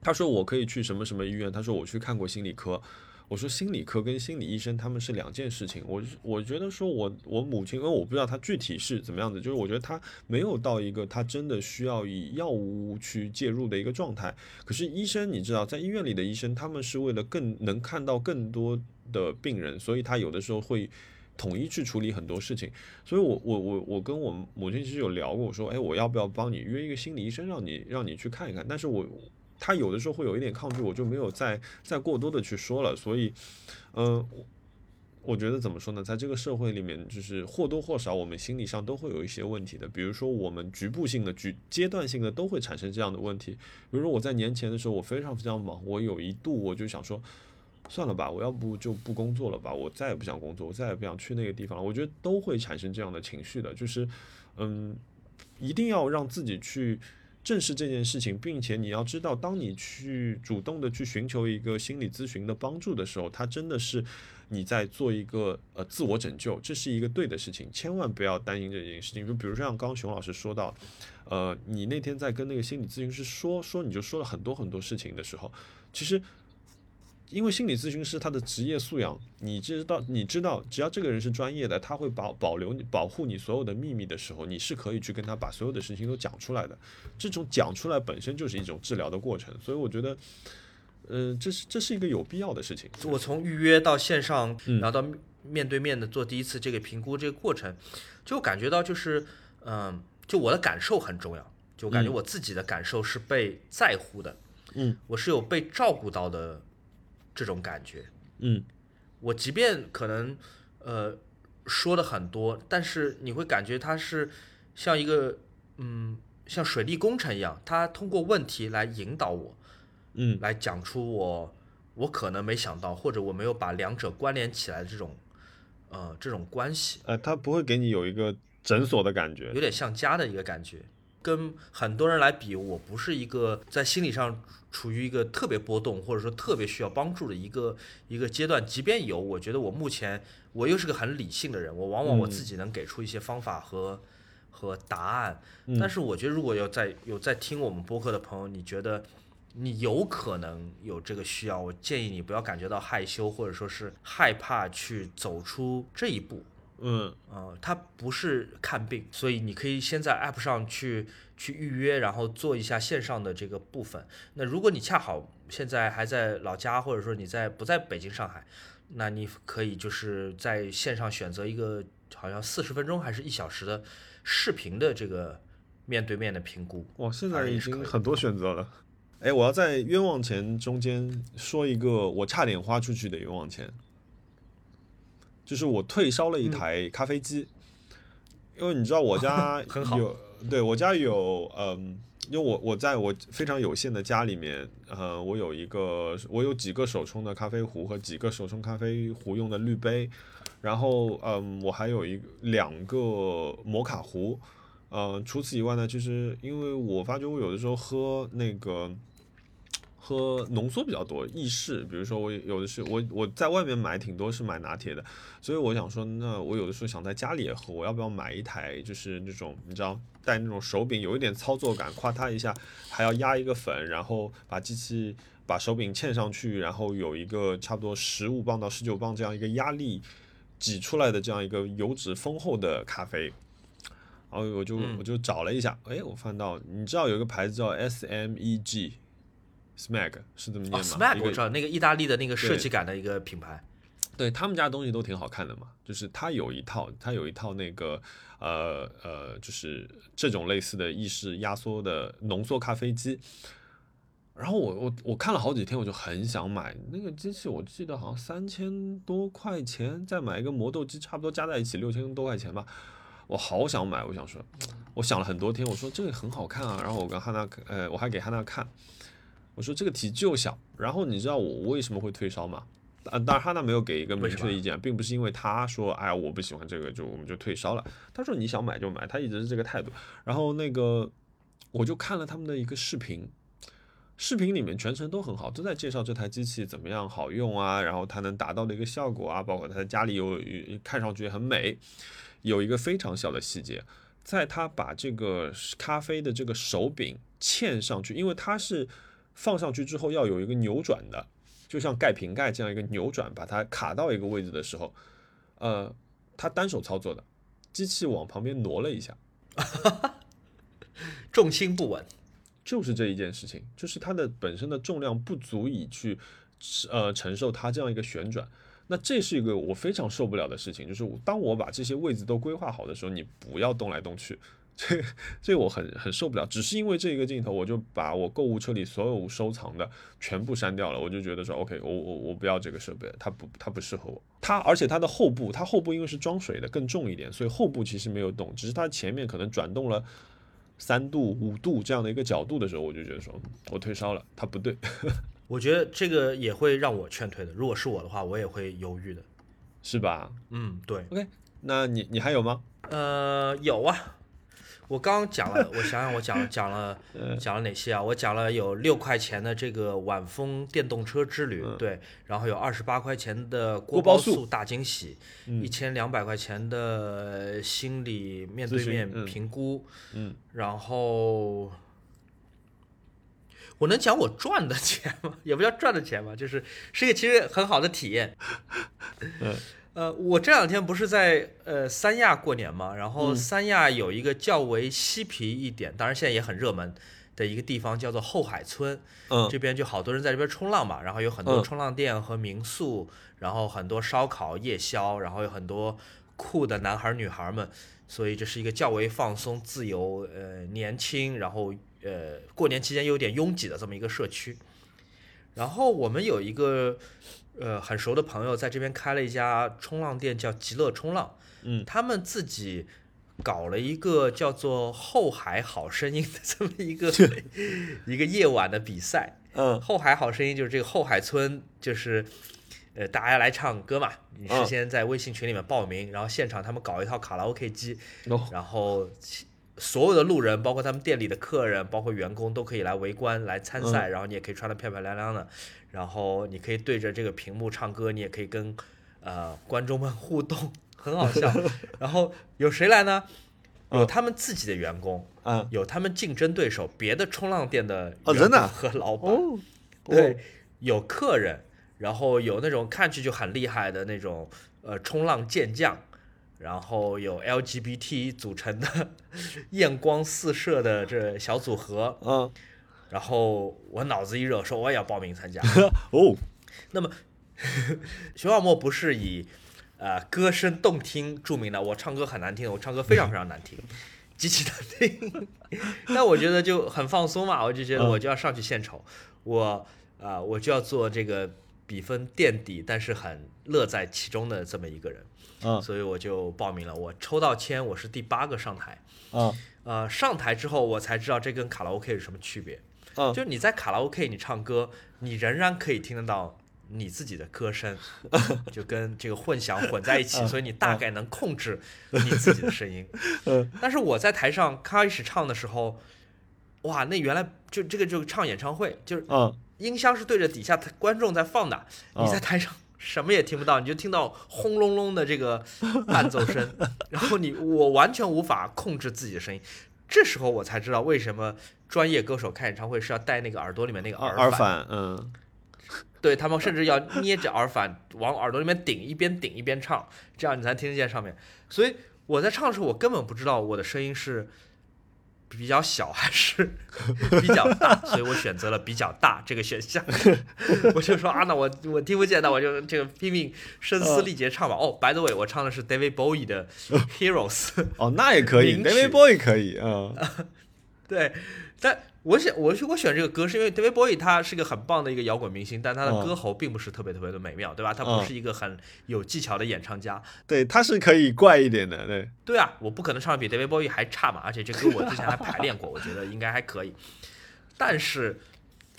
她说我可以去什么什么医院，她说我去看过心理科。我说心理科跟心理医生他们是两件事情。我我觉得说，我我母亲，因为我不知道她具体是怎么样子，就是我觉得她没有到一个她真的需要以药物去介入的一个状态。可是医生，你知道，在医院里的医生，他们是为了更能看到更多的病人，所以他有的时候会统一去处理很多事情。所以我我我我跟我母亲其实有聊过，我说，哎，我要不要帮你约一个心理医生，让你让你去看一看？但是我。他有的时候会有一点抗拒，我就没有再再过多的去说了。所以，嗯，我觉得怎么说呢，在这个社会里面，就是或多或少我们心理上都会有一些问题的。比如说，我们局部性的、局阶段性的都会产生这样的问题。比如说，我在年前的时候，我非常非常忙，我有一度我就想说，算了吧，我要不就不工作了吧，我再也不想工作，我再也不想去那个地方了。我觉得都会产生这样的情绪的，就是，嗯，一定要让自己去。正视这件事情，并且你要知道，当你去主动的去寻求一个心理咨询的帮助的时候，它真的是你在做一个呃自我拯救，这是一个对的事情，千万不要担心这件事情。就比如说像刚熊老师说到，呃，你那天在跟那个心理咨询师说说，你就说了很多很多事情的时候，其实。因为心理咨询师他的职业素养，你知道，你知道，只要这个人是专业的，他会保保留你、保护你所有的秘密的时候，你是可以去跟他把所有的事情都讲出来的。这种讲出来本身就是一种治疗的过程，所以我觉得，呃，这是这是一个有必要的事情。我从预约到线上，然后到面对面的做第一次这个评估这个过程，就感觉到就是，嗯，就我的感受很重要，就感觉我自己的感受是被在乎的，嗯，我是有被照顾到的。这种感觉，嗯，我即便可能，呃，说的很多，但是你会感觉他是像一个，嗯，像水利工程一样，他通过问题来引导我，嗯，来讲出我我可能没想到，或者我没有把两者关联起来的这种，呃，这种关系，呃，他不会给你有一个诊所的感觉，有点像家的一个感觉。跟很多人来比，我不是一个在心理上处于一个特别波动，或者说特别需要帮助的一个一个阶段。即便有，我觉得我目前我又是个很理性的人，我往往我自己能给出一些方法和和答案。但是我觉得，如果有在有在听我们播客的朋友，你觉得你有可能有这个需要，我建议你不要感觉到害羞，或者说是害怕去走出这一步。嗯，呃，它不是看病，所以你可以先在 App 上去去预约，然后做一下线上的这个部分。那如果你恰好现在还在老家，或者说你在不在北京、上海，那你可以就是在线上选择一个好像四十分钟还是一小时的视频的这个面对面的评估。哇，现在已经很多选择了。哎，我要在冤枉钱中间说一个我差点花出去的冤枉钱。就是我退烧了一台咖啡机，因为你知道我家 有，对我家有，嗯，因为我我在我非常有限的家里面，呃，我有一个我有几个手冲的咖啡壶和几个手冲咖啡壶用的滤杯，然后嗯，我还有一两个摩卡壶，呃，除此以外呢，就是因为我发觉我有的时候喝那个。喝浓缩比较多，意式，比如说我有的是我我在外面买挺多是买拿铁的，所以我想说，那我有的时候想在家里也喝，我要不要买一台就是那种你知道带那种手柄，有一点操作感，夸它一下，还要压一个粉，然后把机器把手柄嵌上去，然后有一个差不多十五磅到十九磅这样一个压力挤出来的这样一个油脂丰厚的咖啡，然后我就我就找了一下，哎，我翻到你知道有一个牌子叫 S M E G。Smag 是这么念吗？Smag 我知道，那个意大利的那个设计感的一个品牌，对他们家东西都挺好看的嘛。就是它有一套，它有一套那个呃呃，就是这种类似的意式压缩的浓缩咖啡机。然后我我我看了好几天，我就很想买那个机器，我记得好像三千多块钱，再买一个磨豆机，差不多加在一起六千多块钱吧。我好想买，我想说，我想了很多天，我说这个很好看啊。然后我跟汉娜，呃，我还给汉娜看，我说这个题就小。然后你知道我为什么会退烧吗？啊，当然哈娜没有给一个明确的意见，并不是因为他说，哎呀，我不喜欢这个，就我们就退烧了。他说你想买就买，他一直是这个态度。然后那个我就看了他们的一个视频。视频里面全程都很好，都在介绍这台机器怎么样好用啊，然后它能达到的一个效果啊，包括它家里有看上去很美。有一个非常小的细节，在他把这个咖啡的这个手柄嵌上去，因为它是放上去之后要有一个扭转的，就像盖瓶盖这样一个扭转，把它卡到一个位置的时候，呃，他单手操作的，机器往旁边挪了一下，重心不稳。就是这一件事情，就是它的本身的重量不足以去，呃，承受它这样一个旋转。那这是一个我非常受不了的事情，就是当我把这些位置都规划好的时候，你不要动来动去，这这我很很受不了。只是因为这一个镜头，我就把我购物车里所有收藏的全部删掉了。我就觉得说，OK，我我我不要这个设备，它不它不适合我。它而且它的后部，它后部因为是装水的更重一点，所以后部其实没有动，只是它前面可能转动了。三度、五度这样的一个角度的时候，我就觉得说，我退烧了，它不对。我觉得这个也会让我劝退的。如果是我的话，我也会犹豫的，是吧？嗯，对。OK，那你你还有吗？呃，有啊。我刚刚讲了，我想想，我讲 讲了讲了哪些啊？我讲了有六块钱的这个晚风电动车之旅，对，然后有二十八块钱的锅包素大惊喜，一千两百块钱的心理面对面评估，嗯，然后我能讲我赚的钱吗？也不叫赚的钱吧，就是是一个其实很好的体验，嗯。呃，我这两天不是在呃三亚过年嘛，然后三亚有一个较为嬉皮一点，当然现在也很热门的一个地方叫做后海村，嗯，这边就好多人在这边冲浪嘛，然后有很多冲浪店和民宿，然后很多烧烤夜宵，然后有很多酷的男孩女孩们，所以这是一个较为放松、自由、呃年轻，然后呃过年期间有点拥挤的这么一个社区，然后我们有一个。呃，很熟的朋友在这边开了一家冲浪店，叫极乐冲浪。嗯，他们自己搞了一个叫做“后海好声音”的 这么一个 一个夜晚的比赛。嗯，后海好声音就是这个后海村，就是呃大家来唱歌嘛。你事先在微信群里面报名，然后现场他们搞一套卡拉 OK 机，然后所有的路人，包括他们店里的客人，包括员工都可以来围观来参赛，然后你也可以穿得漂漂亮亮的。然后你可以对着这个屏幕唱歌，你也可以跟呃观众们 互动，很好笑。然后有谁来呢？有他们自己的员工，嗯，有他们竞争对手别的冲浪店的哦，真的和老板，对，有客人，然后有那种看去就很厉害的那种呃冲浪健将，然后有 LGBT 组成的 艳光四射的这小组合，嗯。然后我脑子一热，说我也要报名参加。哦，那么熊小莫不是以呃歌声动听著名的，我唱歌很难听，我唱歌非常非常难听，极其难听。那我觉得就很放松嘛，我就觉得我就要上去献丑，我啊我就要做这个比分垫底，但是很乐在其中的这么一个人。嗯，所以我就报名了。我抽到签，我是第八个上台。嗯，呃，上台之后我才知道这跟卡拉 OK 有什么区别。就是你在卡拉 OK 你唱歌，你仍然可以听得到你自己的歌声，就跟这个混响混在一起，所以你大概能控制你自己的声音。但是我在台上开始唱的时候，哇，那原来就这个就唱演唱会，就是音箱是对着底下观众在放的，你在台上什么也听不到，你就听到轰隆隆的这个伴奏声，然后你我完全无法控制自己的声音。这时候我才知道为什么专业歌手开演唱会是要戴那个耳朵里面那个耳耳返，嗯，对他们甚至要捏着耳返往耳朵里面顶，一边顶一边唱，这样你才听得见上面。所以我在唱的时候，我根本不知道我的声音是。比较小还是 比较大，所以我选择了比较大这个选项。我就说啊，那我我听不见，那我就这个拼命声嘶力竭唱吧。哦，By the way，我唱的是 David Bowie 的 Heroes。哦，那也可以，David Bowie 可以，嗯，对。但我选我我选这个歌是因为 David Bowie 他是个很棒的一个摇滚明星，但他的嗯歌喉并不是特别特别的美妙，对吧？他不嗯是一个很有技巧的演唱家。对，他是可以怪一点的，对，对啊，我不可能唱的比 David Bowie 还差嘛，而且这歌我之前还排练过，我觉得应该还可以。但是，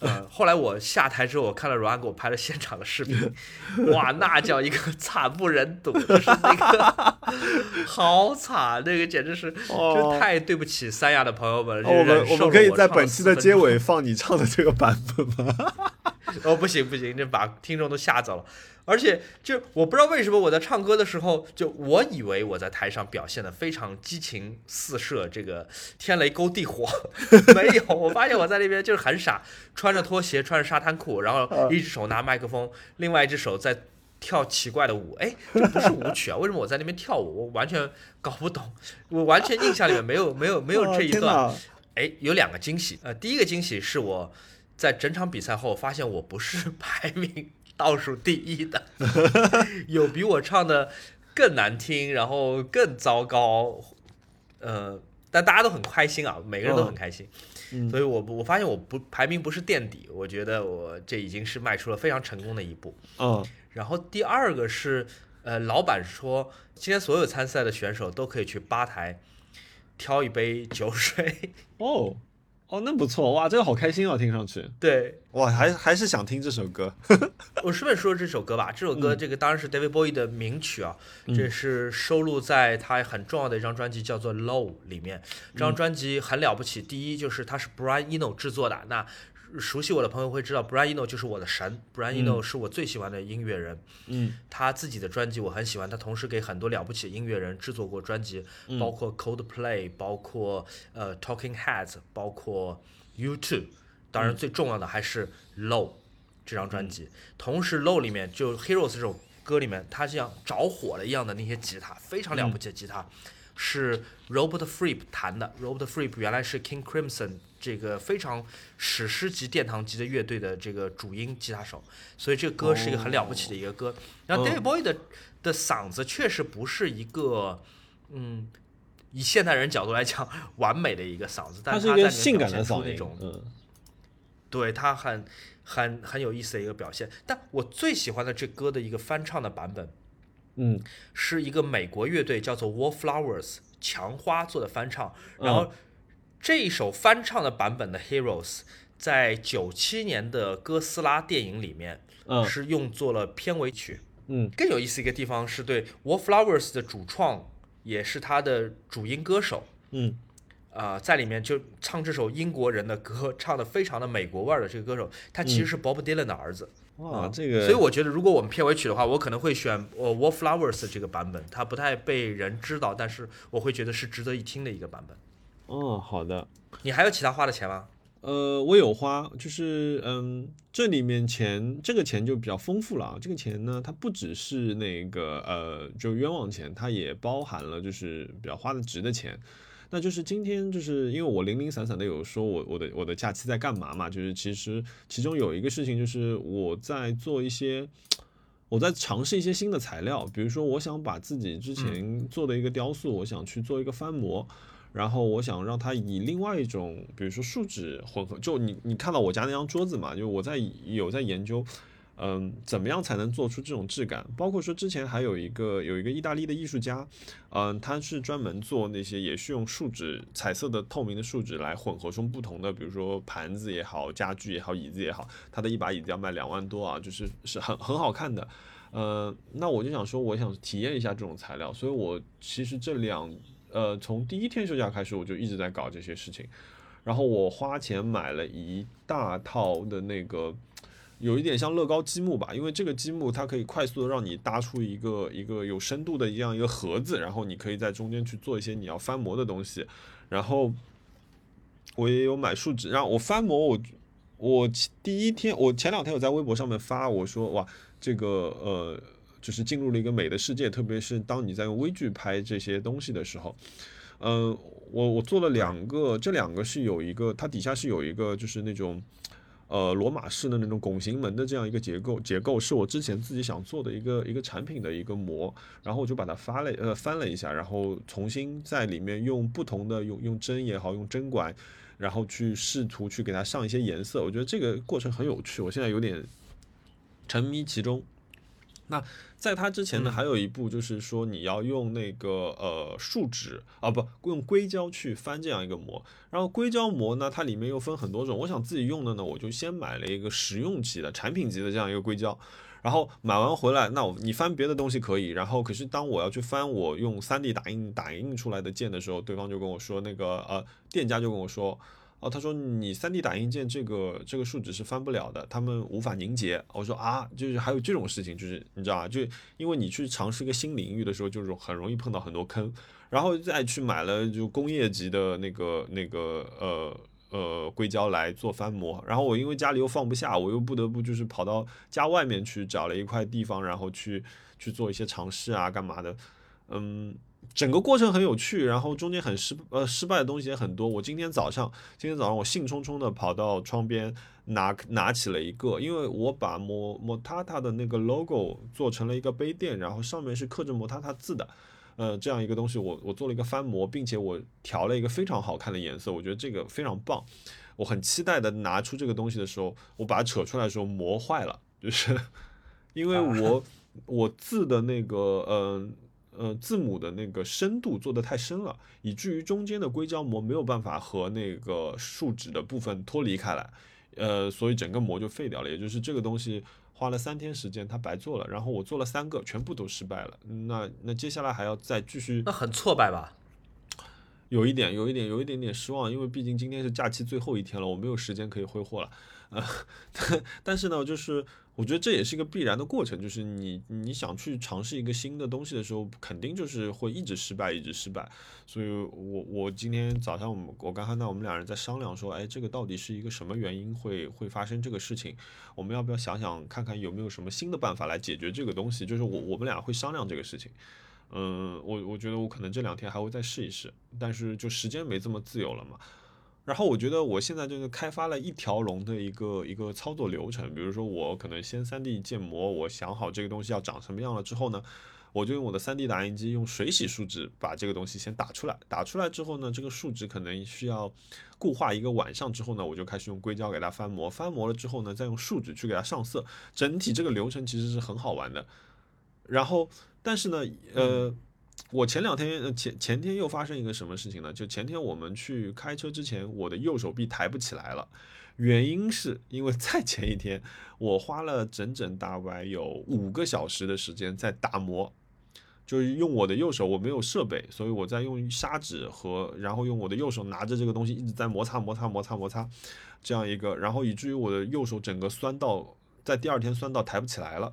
呃，后来我下台之后，我看了阮给我拍了现场的视频，哇，那叫一个惨不忍睹，就是那个 好惨，那个简直是，哦真太对不起三亚的朋友们了。哦我们我们可以在本期的4分钟结尾放你唱的这个版本吗？哦，不行不行，这把听众都吓走了。而且就我不知道为什么我在唱歌的时候，就我以为我在台上表现的非常激情四射，这个天雷勾地火，没有，我发现我在那边就是很傻，穿着拖鞋，穿着沙滩裤，然后一只手拿麦克风，另外一只手在跳奇怪的舞，哎，这不是舞曲啊？为什么我在那边跳舞？我完全搞不懂，我完全印象里面没有没有没有这一段。哦天哪哎，有两个惊喜。呃，第一个惊喜是我在整场比赛后发现我不是排名倒数第一的，有比我唱的更难听，然后更糟糕。呃，但大家都很开心啊，每个人都很开心。嗯所以我不我发现我不排名不是垫底，我觉得我这已经是迈出了非常成功的一步。嗯然后第二个是，呃，老板说今天所有参赛的选手都可以去吧台挑一杯酒水。哦哦，那不错哇，这个好开心哦，听上去。对。哇，还还是想听这首歌。我顺便说这首歌吧，这首歌嗯。这个当然是 David Bowie 的名曲啊，这是收录在他很重要的一张专辑叫做《Low》里面。这张专辑很了不起，第一就是它是 Brian Eno 制作的，那熟悉我的朋友会知道 Brian Eno 就是我的神，Brian Eno 是我最喜欢的音乐人。嗯他自己的专辑我很喜欢，他同时给很多了不起的音乐人制作过专辑，包括 Coldplay，包括呃 Talking Heads，包括 U2，当然最重要的还是 Low 这张专辑。同时 Low 里面就 Heroes 这首歌里面，它像着火了一样的那些吉他，非常了不起的吉他。是 Robert Fripp 弹的，Robert Fripp 原来是 King Crimson 这个非常史诗级、殿堂级的乐队的这个主音吉他手，所以这个歌是一个很了不起的一个歌。然后 David Bowie 的的嗓子确实不是一个，嗯，以现代人角度来讲完美的一个嗓子，但它是他在里面性感表的嗓音现出那种，嗯对他很很很有意思的一个表现。但我最喜欢的这歌的一个翻唱的版本，嗯是一个美国乐队叫做 Wallflowers 强花做的翻唱，然后这一首翻唱的版本的 Heroes 在九七年的哥斯拉电影里面嗯是用作了片尾曲。嗯更有意思一个地方是对 Wallflowers 的主创也是他的主音歌手。嗯啊、在里面就唱这首英国人的歌，唱的非常的美国味儿的这个歌手，他其实是 Bob Dylan 的儿子。哇，这个所以我觉得，如果我们片尾曲的话，我可能会选呃 Wallflowers 这个版本，它不太被人知道，但是我会觉得是值得一听的一个版本。哦好的。你还有其他花的钱吗？呃，我有花，就是嗯，这里面钱这个钱就比较丰富了啊。这个钱呢，它不只是那个呃，就冤枉钱，它也包含了就是比较花的值的钱。那就是今天就是因为我零零散散的有说我我的我的假期在干嘛嘛，就是其实其中有一个事情就是我在做一些。我在尝试一些新的材料，比如说，我想把自己之前做的一个雕塑，我想去做一个翻模，然后我想让它以另外一种，比如说树脂混合，就你你看到我家那张桌子嘛，就我在有在研究，嗯，怎么样才能做出这种质感？包括说之前还有一个有一个意大利的艺术家，嗯，他是专门做那些也是用树脂彩色的透明的树脂来混合出不同的，比如说盘子也好，家具也好，椅子也好，他的一把椅子要卖两万多啊，就是是很很好看的。呃，那我就想说，我想体验一下这种材料，所以我其实这两呃，从第一天休假开始，我就一直在搞这些事情。然后我花钱买了一大套的那个，有一点像乐高积木吧，因为这个积木它可以快速的让你搭出一个一个有深度的一样一个盒子，然后你可以在中间去做一些你要翻模的东西。然后我也有买树脂，然后我翻模我。我第一天，我前两天有在微博上面发，我说哇，这个呃，就是进入了一个美的世界，特别是当你在用微距拍这些东西的时候，嗯、我我做了两个，这两个是有一个，它底下是有一个就是那种呃罗马式的那种拱形门的这样一个结构，结构是我之前自己想做的一个一个产品的一个模，然后我就把它发了呃翻了一下，然后重新在里面用不同的用用针也好，用针管。然后去试图去给它上一些颜色。我觉得这个过程很有趣，我现在有点沉迷其中。那在它之前呢，还有一步就是说你要用那个呃树脂啊，不用硅胶去翻这样一个膜。然后硅胶膜呢，它里面又分很多种。我想自己用的呢，我就先买了一个实用级的产品级的这样一个硅胶。然后买完回来，那我你翻别的东西可以，然后可是当我要去翻我用 3D 打印打印出来的件的时候，对方就跟我说那个呃店家就跟我说，哦他说你 3D 打印件这个这个树脂是翻不了的，他们无法凝结。我说啊，就是还有这种事情，就是你知道啊，就因为你去尝试一个新领域的时候，就是很容易碰到很多坑，然后再去买了就工业级的那个那个呃。呃，硅胶来做翻模，然后我因为家里又放不下，我又不得不就是跑到家外面去找了一块地方，然后去去做一些尝试啊，干嘛的？嗯，整个过程很有趣，然后中间很失呃失败的东西也很多。我今天早上，今天早上我兴冲冲的跑到窗边拿拿起了一个，因为我把摩摩塔塔的那个 logo 做成了一个杯垫，然后上面是刻着摩塔塔字的。呃，这样一个东西，我我做了一个翻模，并且我调了一个非常好看的颜色，我觉得这个非常棒。我很期待的拿出这个东西的时候，我把它扯出来的时候磨坏了，就是 因为我我字的那个呃呃字母的那个深度做的太深了，以至于中间的硅胶膜没有办法和那个树脂的部分脱离开来，呃，所以整个膜就废掉了。也就是这个东西。花了三天时间，它白做了，然后我做了三个，全部都失败了。那那接下来还要再继续，那很挫败吧？有一点，有一点，有一点点失望，因为毕竟今天是假期最后一天了，我没有时间可以挥霍了。呃，但是呢，就是我觉得这也是一个必然的过程，就是你你想去尝试一个新的东西的时候，肯定就是会一直失败，一直失败。所以我我今天早上我们我刚看到我们两人在商量说，哎，这个到底是一个什么原因会会发生这个事情？我们要不要想想看看有没有什么新的办法来解决这个东西？就是我我们俩会商量这个事情。嗯，我我觉得我可能这两天还会再试一试，但是就时间没这么自由了嘛。然后我觉得我现在就是开发了一条龙的一个一个操作流程，比如说我可能先 3D 建模，我想好这个东西要长什么样了之后呢，我就用我的 3D 打印机用水洗树脂把这个东西先打出来，打出来之后呢，这个树脂可能需要固化一个晚上之后呢，我就开始用硅胶给它翻模，翻模了之后呢，再用树脂去给它上色，整体这个流程其实是很好玩的。然后，但是呢，呃。我前两天前前天又发生一个什么事情呢？就前天我们去开车之前，我的右手臂抬不起来了，原因是因为在前一天我花了整整大概有五个小时的时间在打磨，就是用我的右手，我没有设备，所以我在用砂纸和然后用我的右手拿着这个东西一直在摩擦摩擦摩擦摩擦，这样一个，然后以至于我的右手整个酸到在第二天酸到抬不起来了。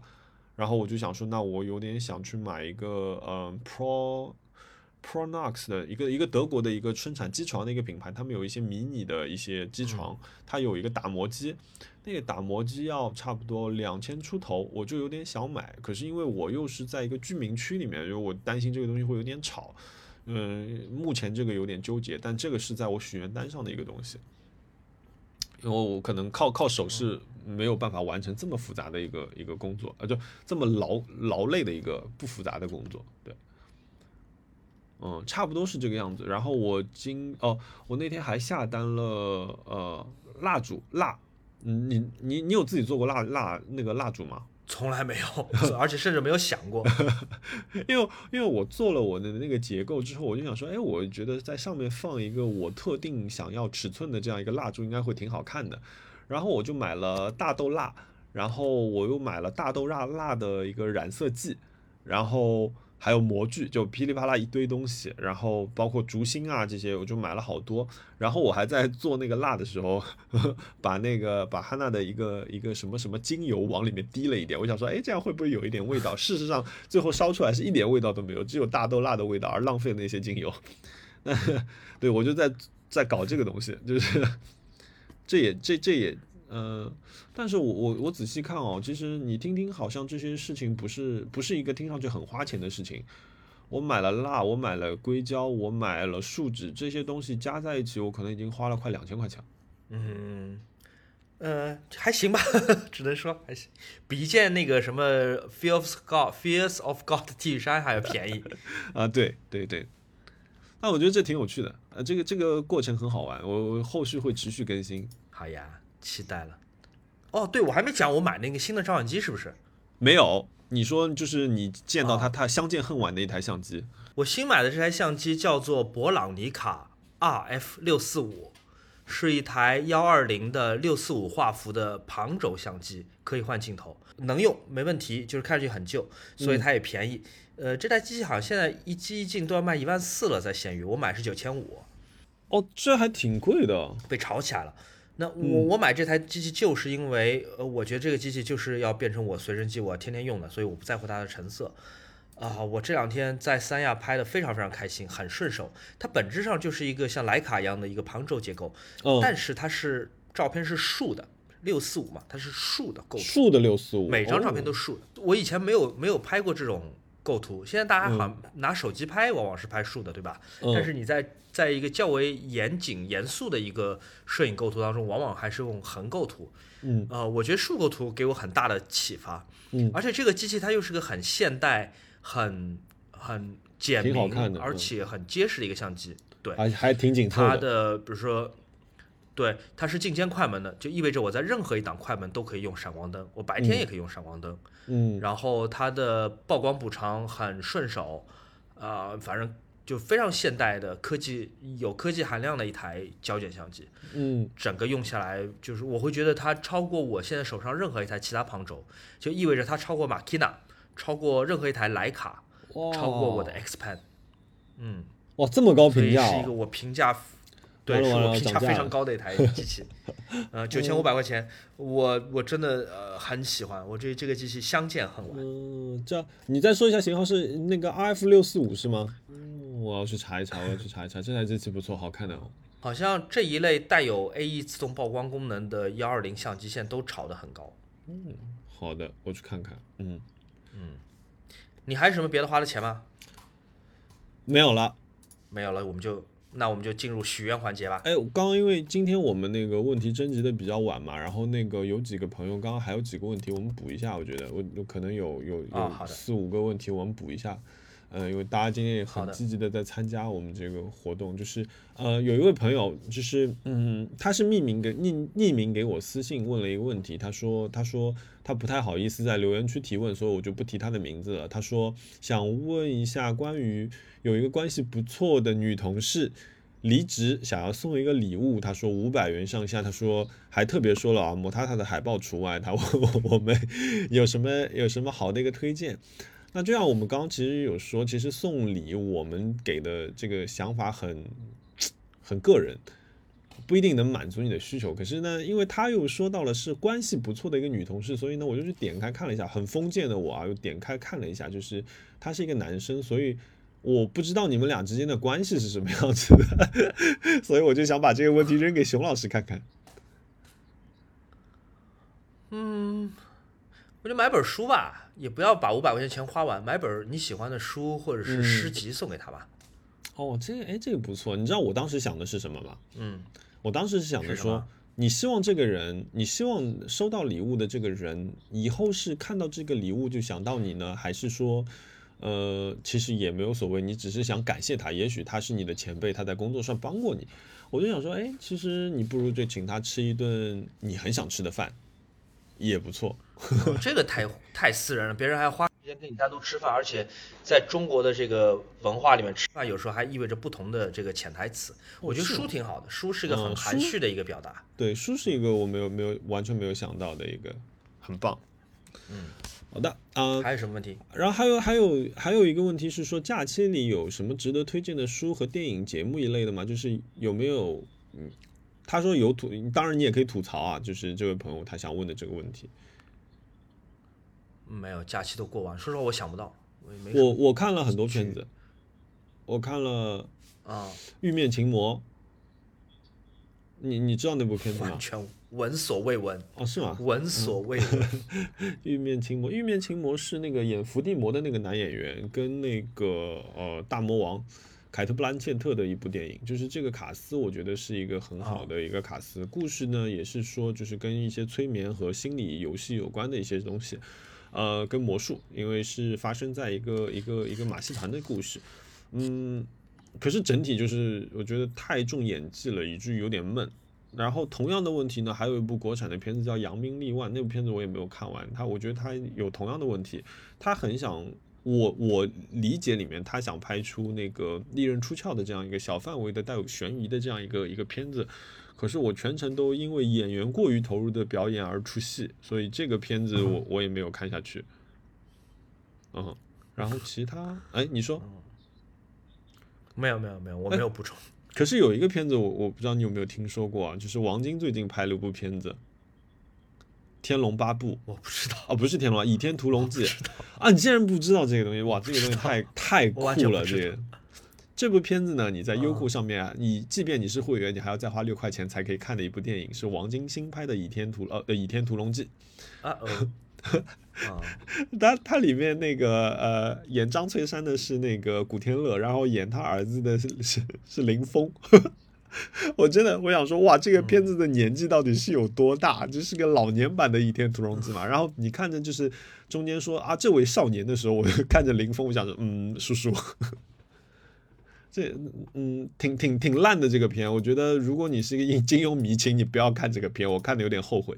然后我就想说，那我有点想去买一个，嗯，Pro Pronox 的一个一个德国的一个生产机床的一个品牌，他们有一些迷你的一些机床，它有一个打磨机，那个打磨机要差不多两千出头，我就有点想买，可是因为我又是在一个居民区里面，就我担心这个东西会有点吵，嗯，目前这个有点纠结，但这个是在我许愿单上的一个东西。因为我可能靠靠手是没有办法完成这么复杂的一个一个工作，啊，就这么劳劳累的一个不复杂的工作，对，嗯，差不多是这个样子。然后我今哦，我那天还下单了呃蜡烛蜡，你你你有自己做过蜡蜡那个蜡烛吗？从来没有，而且甚至没有想过，因为因为我做了我的那个结构之后，我就想说，哎，我觉得在上面放一个我特定想要尺寸的这样一个蜡烛，应该会挺好看的。然后我就买了大豆蜡，然后我又买了大豆蜡蜡的一个染色剂，然后。还有模具，就噼里啪啦一堆东西，然后包括竹芯啊这些，我就买了好多。然后我还在做那个蜡的时候，把那个把汉娜的一个一个什么什么精油往里面滴了一点。我想说，哎，这样会不会有一点味道？事实上，最后烧出来是一点味道都没有，只有大豆蜡的味道，而浪费那些精油。那对我就在在搞这个东西，就是这也这这也。嗯，但是我我我仔细看哦，其实你听听，好像这些事情不是不是一个听上去很花钱的事情。我买了蜡，我买了硅胶，我买了树脂，这些东西加在一起，我可能已经花了快两千块钱。嗯，呃，还行吧，只能说还行，比一件那个什么 Fear of God Fears of God 的 T 恤衫还要便宜。啊，对对对。那我觉得这挺有趣的，呃，这个这个过程很好玩，我我后续会持续更新。好呀，期待了。哦，对，我还没讲我买那个新的照相机是不是？没有，你说就是你见到它，哦它相见恨晚的一台相机。我新买的这台相机叫做博朗尼卡 RF 六四五，是一台幺二零的六四五画幅的旁轴相机，可以换镜头，能用没问题，就是看上去很旧，所以它也便宜。呃，这台机器好像现在一机一镜都要卖一万四了，在闲鱼，我买是九千五，哦，这还挺贵的。被炒起来了。那我我买这台机器就是因为，呃，我觉得这个机器就是要变成我随身机，我要天天用的，所以我不在乎它的成色。啊，我这两天在三亚拍的非常非常开心，很顺手。它本质上就是一个像徕卡一样的一个旁轴结构，嗯，但是它是照片是竖的，六四五嘛，它是竖的构图，竖的六四五，每张照片哦都竖的。我以前没有没有拍过这种构图，现在大家好像拿手机拍，往往是拍竖的，对吧？嗯但是你在在一个较为严谨、严肃的一个摄影构图当中，往往还是用横构图。嗯呃，我觉得竖构图给我很大的启发。嗯而且这个机器它又是个很现代、很很简明而且很结实的一个相机。对，还还挺紧凑它。的比如说。对，它是进阶快门的，就意味着我在任何一档快门都可以用闪光灯，我白天也可以用闪光灯。嗯然后它的曝光补偿很顺手，呃，反正就非常现代的科技，有科技含量的一台胶卷相机。嗯整个用下来，就是我会觉得它超过我现在手上任何一台其他旁轴，就意味着它超过 Makina，超过任何一台徕卡，哇，超过我的 X Pen。嗯，哇，这么高评价是一个哦！我评价，对，是我评价非常高的一台 机器。呃，九千五百块钱，我我真的呃很喜欢，我这这个机器相见恨晚。嗯，这你再说一下型号是那个 RF 六四五是吗？嗯，我要去查一查，我要去查一查，这台机器不错，好看的哦。好像这一类带有 AE 自动曝光功能的幺二零相机现在都炒得很高。嗯好的，我去看看。嗯嗯，你还有什么别的花的钱吗？没有了。没有了，我们就那我们就进入许愿环节吧。哎，刚刚因为今天我们那个问题征集的比较晚嘛，然后那个有几个朋友刚刚还有几个问题，我们补一下。我觉得我我可能有有有四五个问题，我们补一下。呃，因为大家今天也很积极的在参加我们这个活动，就是呃，有一位朋友，就是嗯，他是匿名给匿匿名给我私信问了一个问题，他说他说他不太好意思在留言区提问，所以我就不提他的名字了。他说想问一下关于有一个关系不错的女同事离职，想要送一个礼物，他说五百元上下，他说还特别说了啊，摩塔塔的海报除外，他问我 我们有什么有什么好的一个推荐。那就像我们刚刚其实有说，其实送礼我们给的这个想法很很个人，不一定能满足你的需求。可是呢，因为他又说到了是关系不错的一个女同事，所以呢，我就去点开看了一下，很封建的我啊，又点开看了一下，就是他是一个男生，所以我不知道你们俩之间的关系是什么样子的，所以我就想把这个问题扔给熊老师看看。嗯我就买本书吧，也不要把五百块钱钱花完，买本你喜欢的书或者是诗集送给他吧。哦，这个哎，这个不错。你知道我当时想的是什么吗？嗯，我当时是想着说你希望这个人，你希望收到礼物的这个人，以后是看到这个礼物就想到你呢，还是说，呃，其实也没有所谓，你只是想感谢他，也许他是你的前辈，他在工作上帮过你。我就想说，哎，其实你不如就请他吃一顿你很想吃的饭，也不错。这个太太私人了，别人还要花时间跟你单独吃饭，而且在中国的这个文化里面，吃饭有时候还意味着不同的这个潜台词。我觉得书挺好的，书是一个很含蓄的一个表达。对，书是一个我没有没有完全没有想到的一个，很棒。嗯，好的，啊、还有什么问题？然后还有还有还有一个问题是说，假期里有什么值得推荐的书和电影节目一类的吗？就是有没有嗯，他说有吐，当然你也可以吐槽啊，就是这位朋友他想问的这个问题。没有，假期都过完。说实话，我想不到，我没我我看了很多片子，我看了啊，《玉面情魔》，你你知道那部片子吗完？全闻所未闻，哦，是吗？闻所未闻。玉面情魔，玉面情魔是那个演伏地魔的那个男演员，跟那个呃大魔王凯特布兰切特的一部电影，就是这个卡斯，我觉得是一个很好的一个卡斯。故事呢，也是说就是跟一些催眠和心理游戏有关的一些东西，呃，跟魔术，因为是发生在一个一个一个马戏团的故事，嗯。可是整体就是我觉得太重演技了，以至于有点闷。然后同样的问题呢，还有一部国产的片子叫《扬名立万》，那部片子我也没有看完。他我觉得他有同样的问题，他很想我我理解里面他想拍出那个利刃出鞘的这样一个小范围的带有悬疑的这样一个一个片子，可是我全程都因为演员过于投入的表演而出戏，所以这个片子我我也没有看下去。嗯，然后其他哎，你说？没有没有没有，我没有补充。可是有一个片子，我我不知道你有没有听说过啊，就是王晶最近拍了一部片子《天龙八部》，我不知道啊，不是《天龙》，《倚天屠龙记》啊，你竟然不知道这个东西？哇，这个东西太太酷了！这个这部片子呢，你在优酷上面啊，你即便你是会员，你还要再花六块钱才可以看的一部电影，是王晶新拍的《倚天屠》呃，《倚天屠龙记》啊。啊，他他里面那个呃，演张翠山的是那个古天乐，然后演他儿子的是是是林峰。我真的我想说，哇，这个片子的年纪到底是有多大？这是个老年版的《倚天屠龙记》嘛？然后你看着就是中间说啊，这位少年的时候，我就 看着林峰，我想说，嗯，叔叔，这嗯，挺挺挺烂的这个片。我觉得如果你是一个金庸迷，请你不要看这个片，我看的有点后悔。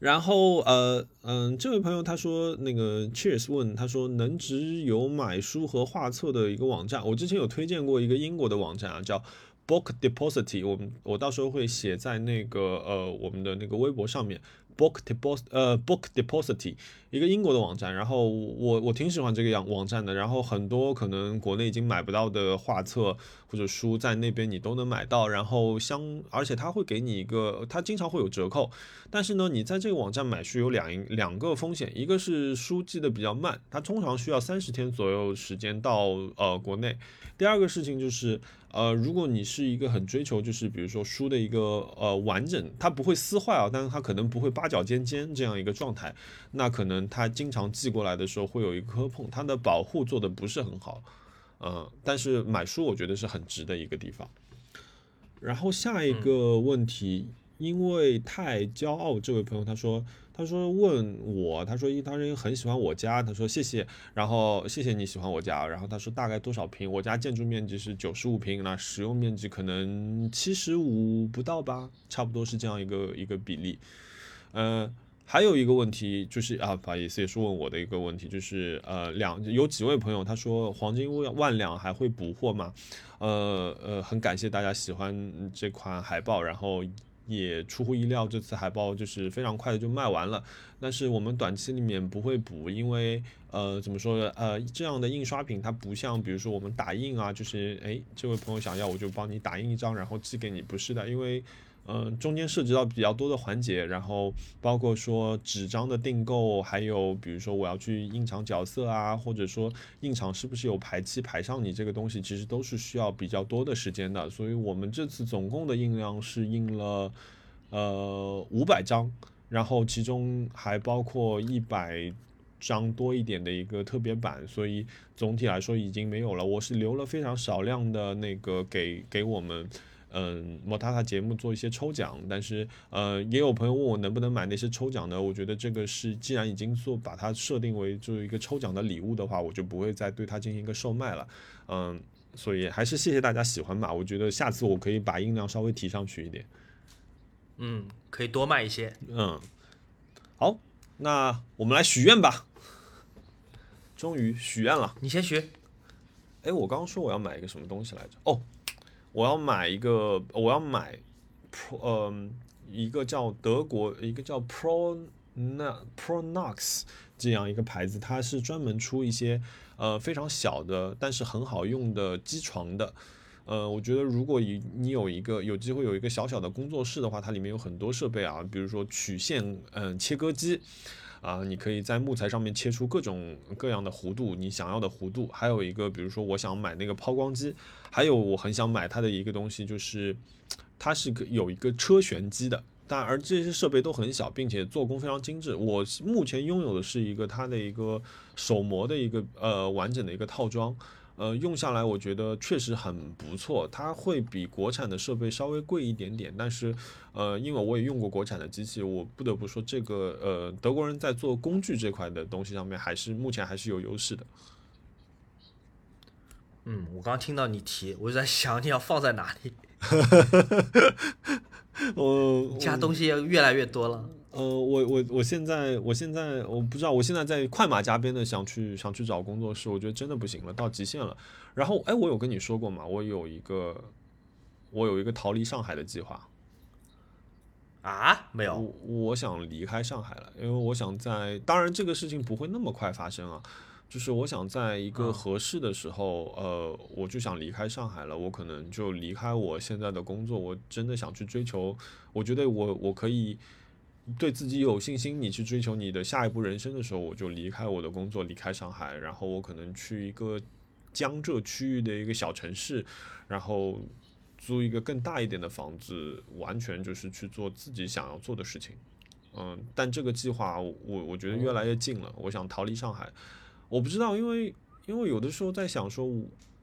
然后呃嗯，这位朋友他说那个 Cheers 问他说能只有买书和画册的一个网站，我之前有推荐过一个英国的网站啊，叫 Book Deposit，我们我到时候会写在那个呃我们的那个微博上面。Book Deposit 呃 Book deposit，一个英国的网站，然后我我挺喜欢这个样网站的，然后很多可能国内已经买不到的画册或者书在那边你都能买到，然后相而且他会给你一个，他经常会有折扣，但是呢你在这个网站买书有两两个风险，一个是书寄的比较慢，它通常需要三十天左右时间到呃国内，第二个事情就是。呃，如果你是一个很追求，就是比如说书的一个呃完整，它不会撕坏啊，但是它可能不会八角尖尖这样一个状态，那可能它经常寄过来的时候会有一个磕碰，它的保护做的不是很好，嗯，但是买书我觉得是很值的一个地方。然后下一个问题，因为太骄傲，这位朋友他说。他说问我，他说一他说很喜欢我家，他说谢谢，然后谢谢你喜欢我家，然后他说大概多少平？我家建筑面积是九十五平，那使用面积可能七十五不到吧，差不多是这样一个一个比例。呃，还有一个问题就是啊，不好意思，也是问我的一个问题，就是呃两有几位朋友他说黄金万万两还会补货吗？呃呃，很感谢大家喜欢这款海报，然后。也出乎意料，这次海报就是非常快的就卖完了。但是我们短期里面不会补，因为呃怎么说呢？呃这样的印刷品它不像比如说我们打印啊，就是哎这位朋友想要我就帮你打印一张然后寄给你，不是的，因为。嗯，中间涉及到比较多的环节，然后包括说纸张的订购，还有比如说我要去印厂角色啊，或者说印厂是不是有排期排上你这个东西，其实都是需要比较多的时间的。所以我们这次总共的印量是印了呃五百张，然后其中还包括一百张多一点的一个特别版，所以总体来说已经没有了。我是留了非常少量的那个给给我们。嗯，莫塔塔节目做一些抽奖，但是呃，也有朋友问我能不能买那些抽奖呢。我觉得这个是既然已经做把它设定为就是一个抽奖的礼物的话，我就不会再对它进行一个售卖了。嗯，所以还是谢谢大家喜欢吧。我觉得下次我可以把音量稍微提上去一点。嗯，可以多卖一些。嗯，好，那我们来许愿吧。终于许愿了，你先许。哎，我刚刚说我要买一个什么东西来着？哦。我要买一个，我要买，pro，嗯，一个叫德国，一个叫 pro na pronox 这样一个牌子，它是专门出一些呃非常小的，但是很好用的机床的。呃，我觉得如果你你有一个有机会有一个小小的工作室的话，它里面有很多设备啊，比如说曲线嗯切割机。啊，你可以在木材上面切出各种各样的弧度，你想要的弧度。还有一个，比如说我想买那个抛光机，还有我很想买它的一个东西，就是它是个有一个车旋机的。但而这些设备都很小，并且做工非常精致。我目前拥有的是一个它的一个手模的一个呃完整的一个套装。呃，用下来我觉得确实很不错，它会比国产的设备稍微贵一点点，但是，呃，因为我也用过国产的机器，我不得不说这个呃，德国人在做工具这块的东西上面还是目前还是有优势的。嗯，我刚刚听到你提，我就在想你要放在哪里。我家东西也越来越多了。呃，我我我现在我现在我不知道，我现在在快马加鞭的想去想去找工作室，我觉得真的不行了，到极限了。然后哎，我有跟你说过吗？我有一个我有一个逃离上海的计划。啊，没有，我我想离开上海了，因为我想在，当然这个事情不会那么快发生啊，就是我想在一个合适的时候，呃，我就想离开上海了，我可能就离开我现在的工作，我真的想去追求，我觉得我我可以对自己有信心，你去追求你的下一步人生的时候，我就离开我的工作，离开上海，然后我可能去一个江浙区域的一个小城市，然后。租一个更大一点的房子，完全就是去做自己想要做的事情，嗯，但这个计划我我觉得越来越近了。我想逃离上海，我不知道，因为因为有的时候在想说，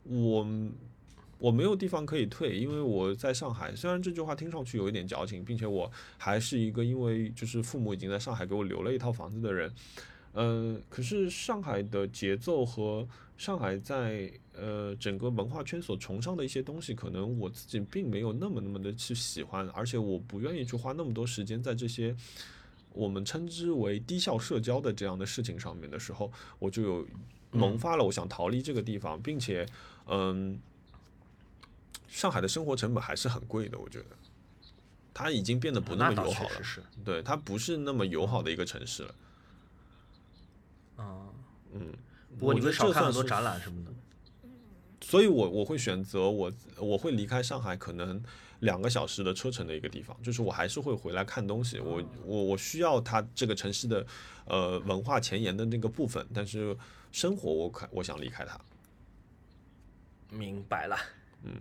我我没有地方可以退，因为我在上海。虽然这句话听上去有一点矫情，并且我还是一个因为就是父母已经在上海给我留了一套房子的人，嗯，可是上海的节奏和。上海在呃整个文化圈所崇尚的一些东西，可能我自己并没有那么那么的去喜欢，而且我不愿意去花那么多时间在这些我们称之为低效社交的这样的事情上面的时候，我就有萌发了我想逃离这个地方，并且嗯，上海的生活成本还是很贵的，我觉得。它已经变得不那么友好了，对，它不是那么友好的一个城市了，啊，嗯。不过你会少看很多展览什么的，所以我我会选择我我会离开上海，可能两个小时的车程的一个地方，就是我还是会回来看东西。我我我需要它这个城市的呃文化前沿的那个部分，但是生活我可我想离开它。明白了，嗯，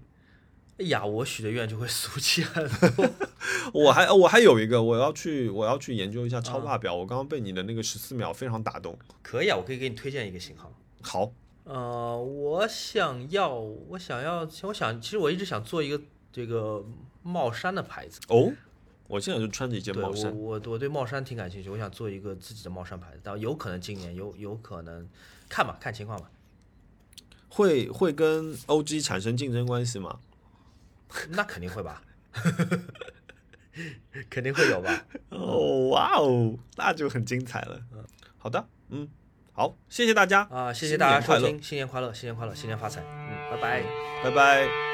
哎呀，我许的愿就会俗气很多。我还我还有一个，我要去我要去研究一下超霸表。我刚刚被你的那个十四秒非常打动。可以啊，我可以给你推荐一个型号。好。呃，我想要，我想要，我想，其实我一直想做一个这个帽衫的牌子。哦。我现在就穿着一件帽衫。我我我对帽衫挺感兴趣，我想做一个自己的帽衫牌子，但有可能今年有有可能，看吧，看情况吧。会会跟 OG 产生竞争关系吗？那肯定会吧。肯定会有吧？哦，哇哦，那就很精彩了。嗯，好的，嗯，好，谢谢大家啊，谢谢大家收听，新年快乐，新年快乐，新年发财，嗯，拜拜，拜拜。